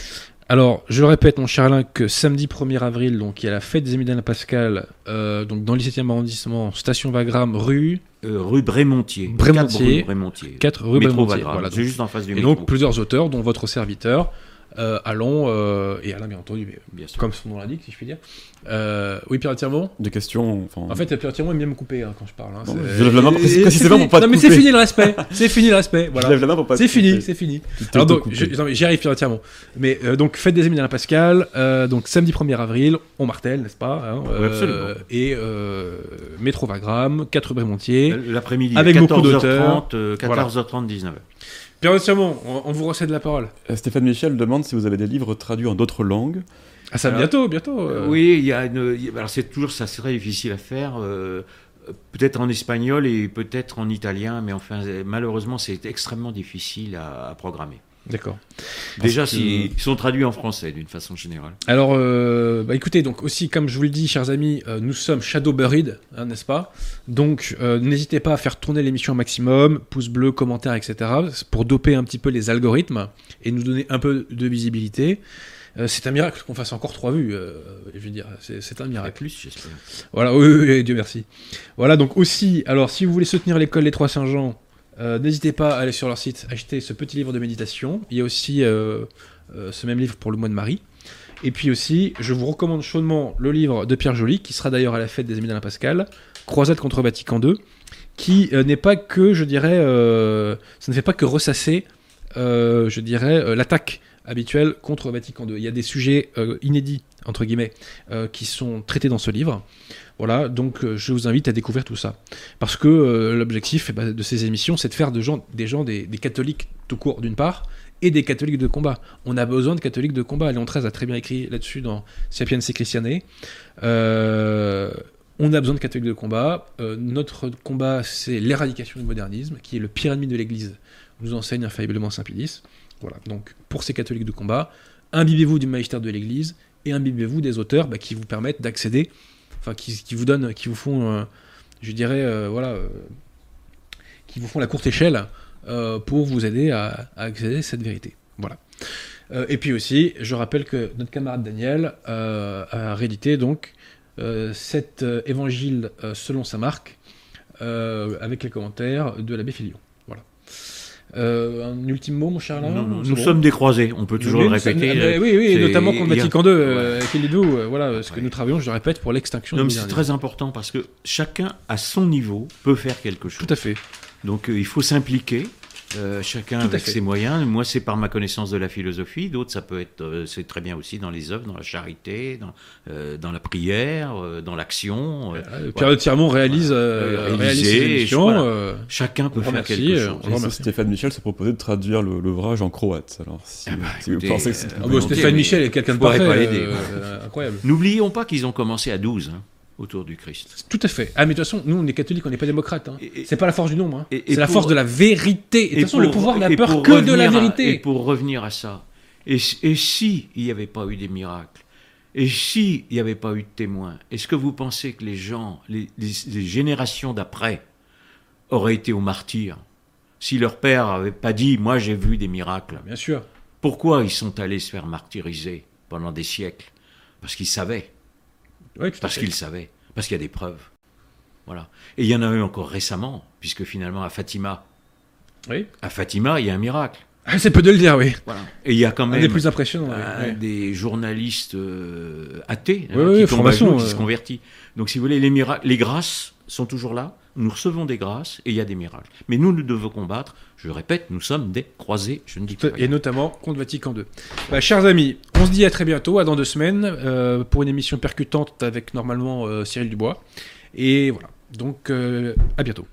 Alors, je le répète, mon cher Alain, que samedi 1er avril, donc il y a la fête des Émiliens Pascal, euh, donc dans le 17e arrondissement, station Wagram, rue, Euh, rue Brémontier. Brémontier. Quatre rue Brémontier. 4 rue Brémontier. Voilà, donc- juste en face du et métro. donc plusieurs auteurs, dont votre serviteur, euh, allons, euh, et Alain bien entendu, mais Bien sûr. comme son nom l'indique, si je puis dire. Euh, oui, Pierre Tirmont Des questions. Enfin, En fait, Pierre Tirmont aime bien me couper hein, quand je parle. hein, c'est- je lève la main précisément c'est pour pas te Non, mais c'est fini le respect. C'est fini le respect. je Voilà. lève la main pour pas C'est fini, c'est fini. Alors donc, je- j'y arrive Pierre entièrement. Mais euh, donc fête des Émiliens Pascal, euh, donc samedi 1er avril, on martèle, n'est-ce pas hein, Oui, absolument. Et euh, métro Wagram, 4 rue Brémontier. Euh, L'après-midi, Avec à beaucoup 14h30, d'auteurs. euh, 14h30, 19h. Pierre entièrement, on, on vous recède la parole. Euh, Stéphane Michel demande si vous avez des livres traduits en d'autres langues. Ah ça Alors, bientôt, bientôt. euh. Oui, il y a une. Alors c'est toujours ça, très difficile à faire. euh, peut-être en espagnol et peut-être en italien, mais enfin euh, malheureusement c'est extrêmement difficile à, à programmer. D'accord. Déjà, que- s'ils ils sont traduits en français d'une façon générale. Alors, euh, bah, écoutez, donc aussi, comme je vous le dis, chers amis, euh, nous sommes Shadow Buried, hein, n'est-ce pas? Donc, euh, n'hésitez pas à faire tourner l'émission au maximum, pouce bleu, commentaires, etc., pour doper un petit peu les algorithmes et nous donner un peu de visibilité. C'est un miracle qu'on fasse encore trois vues, je veux dire, c'est un miracle. plus, j'espère. Voilà, oui, oui, oui, Dieu merci. Voilà, donc aussi, alors si vous voulez soutenir l'école Les Trois Saint-Jean, euh, n'hésitez pas à aller sur leur site acheter ce petit livre de méditation. Il y a aussi euh, euh, ce même livre pour le mois de Marie. Et puis aussi, je vous recommande chaudement le livre de Pierre Joly, qui sera d'ailleurs à la fête des Émiliens Pascal, Croisade contre Vatican II, qui n'est pas que, je dirais, ça ne fait pas que ressasser, je dirais, l'attaque habituel contre Vatican II. Il y a des sujets inédits, entre guillemets, euh, qui sont traités dans ce livre. Voilà, donc euh, je vous invite à découvrir tout ça. Parce que euh, l'objectif eh ben, de ces émissions, c'est de faire des gens, des, catholiques tout court d'une part, et des catholiques de combat. On a besoin de catholiques de combat. Léon XIII a très bien écrit là-dessus dans Sapiens et Christiane. On a besoin de catholiques de combat. Notre combat, c'est l'éradication du modernisme, qui est le pire ennemi de l'Église, nous enseigne infailliblement Saint Pilice. Voilà, donc pour ces catholiques de combat, imbibez-vous du magistère de l'Église et imbibez-vous des auteurs bah, qui vous permettent d'accéder, enfin qui, vous donnent, qui vous font, euh, je dirais, euh, voilà, euh, qui vous font la courte échelle pour vous aider à, accéder à cette vérité. Voilà. Et puis aussi, je rappelle que notre camarade Daniel a réédité donc cet évangile selon sa marque avec les commentaires de l'abbé Filion. Voilà. Euh, un ultime mot, mon cher Alain Non, non, C'est nous bon sommes des croisés, on peut toujours le répéter. mais oui, oui, notamment contre a- Vatican II, euh, Philippe euh, voilà, ce que Ouais. nous travaillons, je le répète, pour l'extinction mais c'est très important parce que chacun, à son niveau, peut faire quelque chose. Tout à fait. Donc euh, il faut s'impliquer, euh, chacun Tout avec ses moyens. Moi, c'est par ma connaissance de la philosophie. D'autres, ça peut être, euh, c'est très bien aussi dans les œuvres, dans la charité, dans, euh, dans la prière, euh, dans l'action. Pierre de Tirmont réalise, Euh, réalise réaliser, ses émissions. voilà. euh, chacun peut faire quelque euh, chose. Stéphane Michel s'est proposé de traduire l'ouvrage en croate. Alors, si, Ah bah, si vous pensez que c'est euh, Ah bah, Stéphane Michel est quelqu'un de parfait. pas euh, euh, incroyable. N'oublions pas qu'ils ont commencé à 12 hein, autour du Christ. Tout à fait. Ah, mais de toute façon, nous, on est catholiques, on n'est pas démocrates. hein. C'est pas la force du nombre. hein. C'est la force de la vérité. Et de toute façon, le pouvoir n'a peur que de la à- vérité. et pour revenir à ça, et, si- et si il n'y avait pas eu des miracles, et si il n'y avait pas eu de témoins, est-ce que vous pensez que les gens, les, les- les générations d'après, auraient été au martyr si leur père avait pas dit, moi j'ai vu des miracles? Bien sûr. Pourquoi ils sont allés se faire martyriser pendant des siècles? Parce qu'ils savaient, Oui, parce fait. qu'ils savaient, parce qu'il y a des preuves. Voilà. Et il y en a eu encore récemment, puisque finalement à Fatima, Oui. à Fatima, il y a un miracle. Ah, c'est peu de le dire, oui. Voilà. Et il y a quand Un même des plus impressionnants. oui. un Oui. des journalistes euh, athées hein, qui tombent à franc-maçon, genoux, qui euh. se convertit. Donc, si vous voulez, les, miracles, les grâces sont toujours là. Nous recevons des grâces et il y a des miracles. Mais nous, nous devons combattre. Je le répète, nous sommes des croisés. Je ne dis pas. Et notamment contre Vatican II. Bah, chers amis, on se dit à très bientôt, à dans deux semaines, euh, pour une émission percutante avec normalement euh, Cyril Dubois. Et voilà. Donc, euh, à bientôt.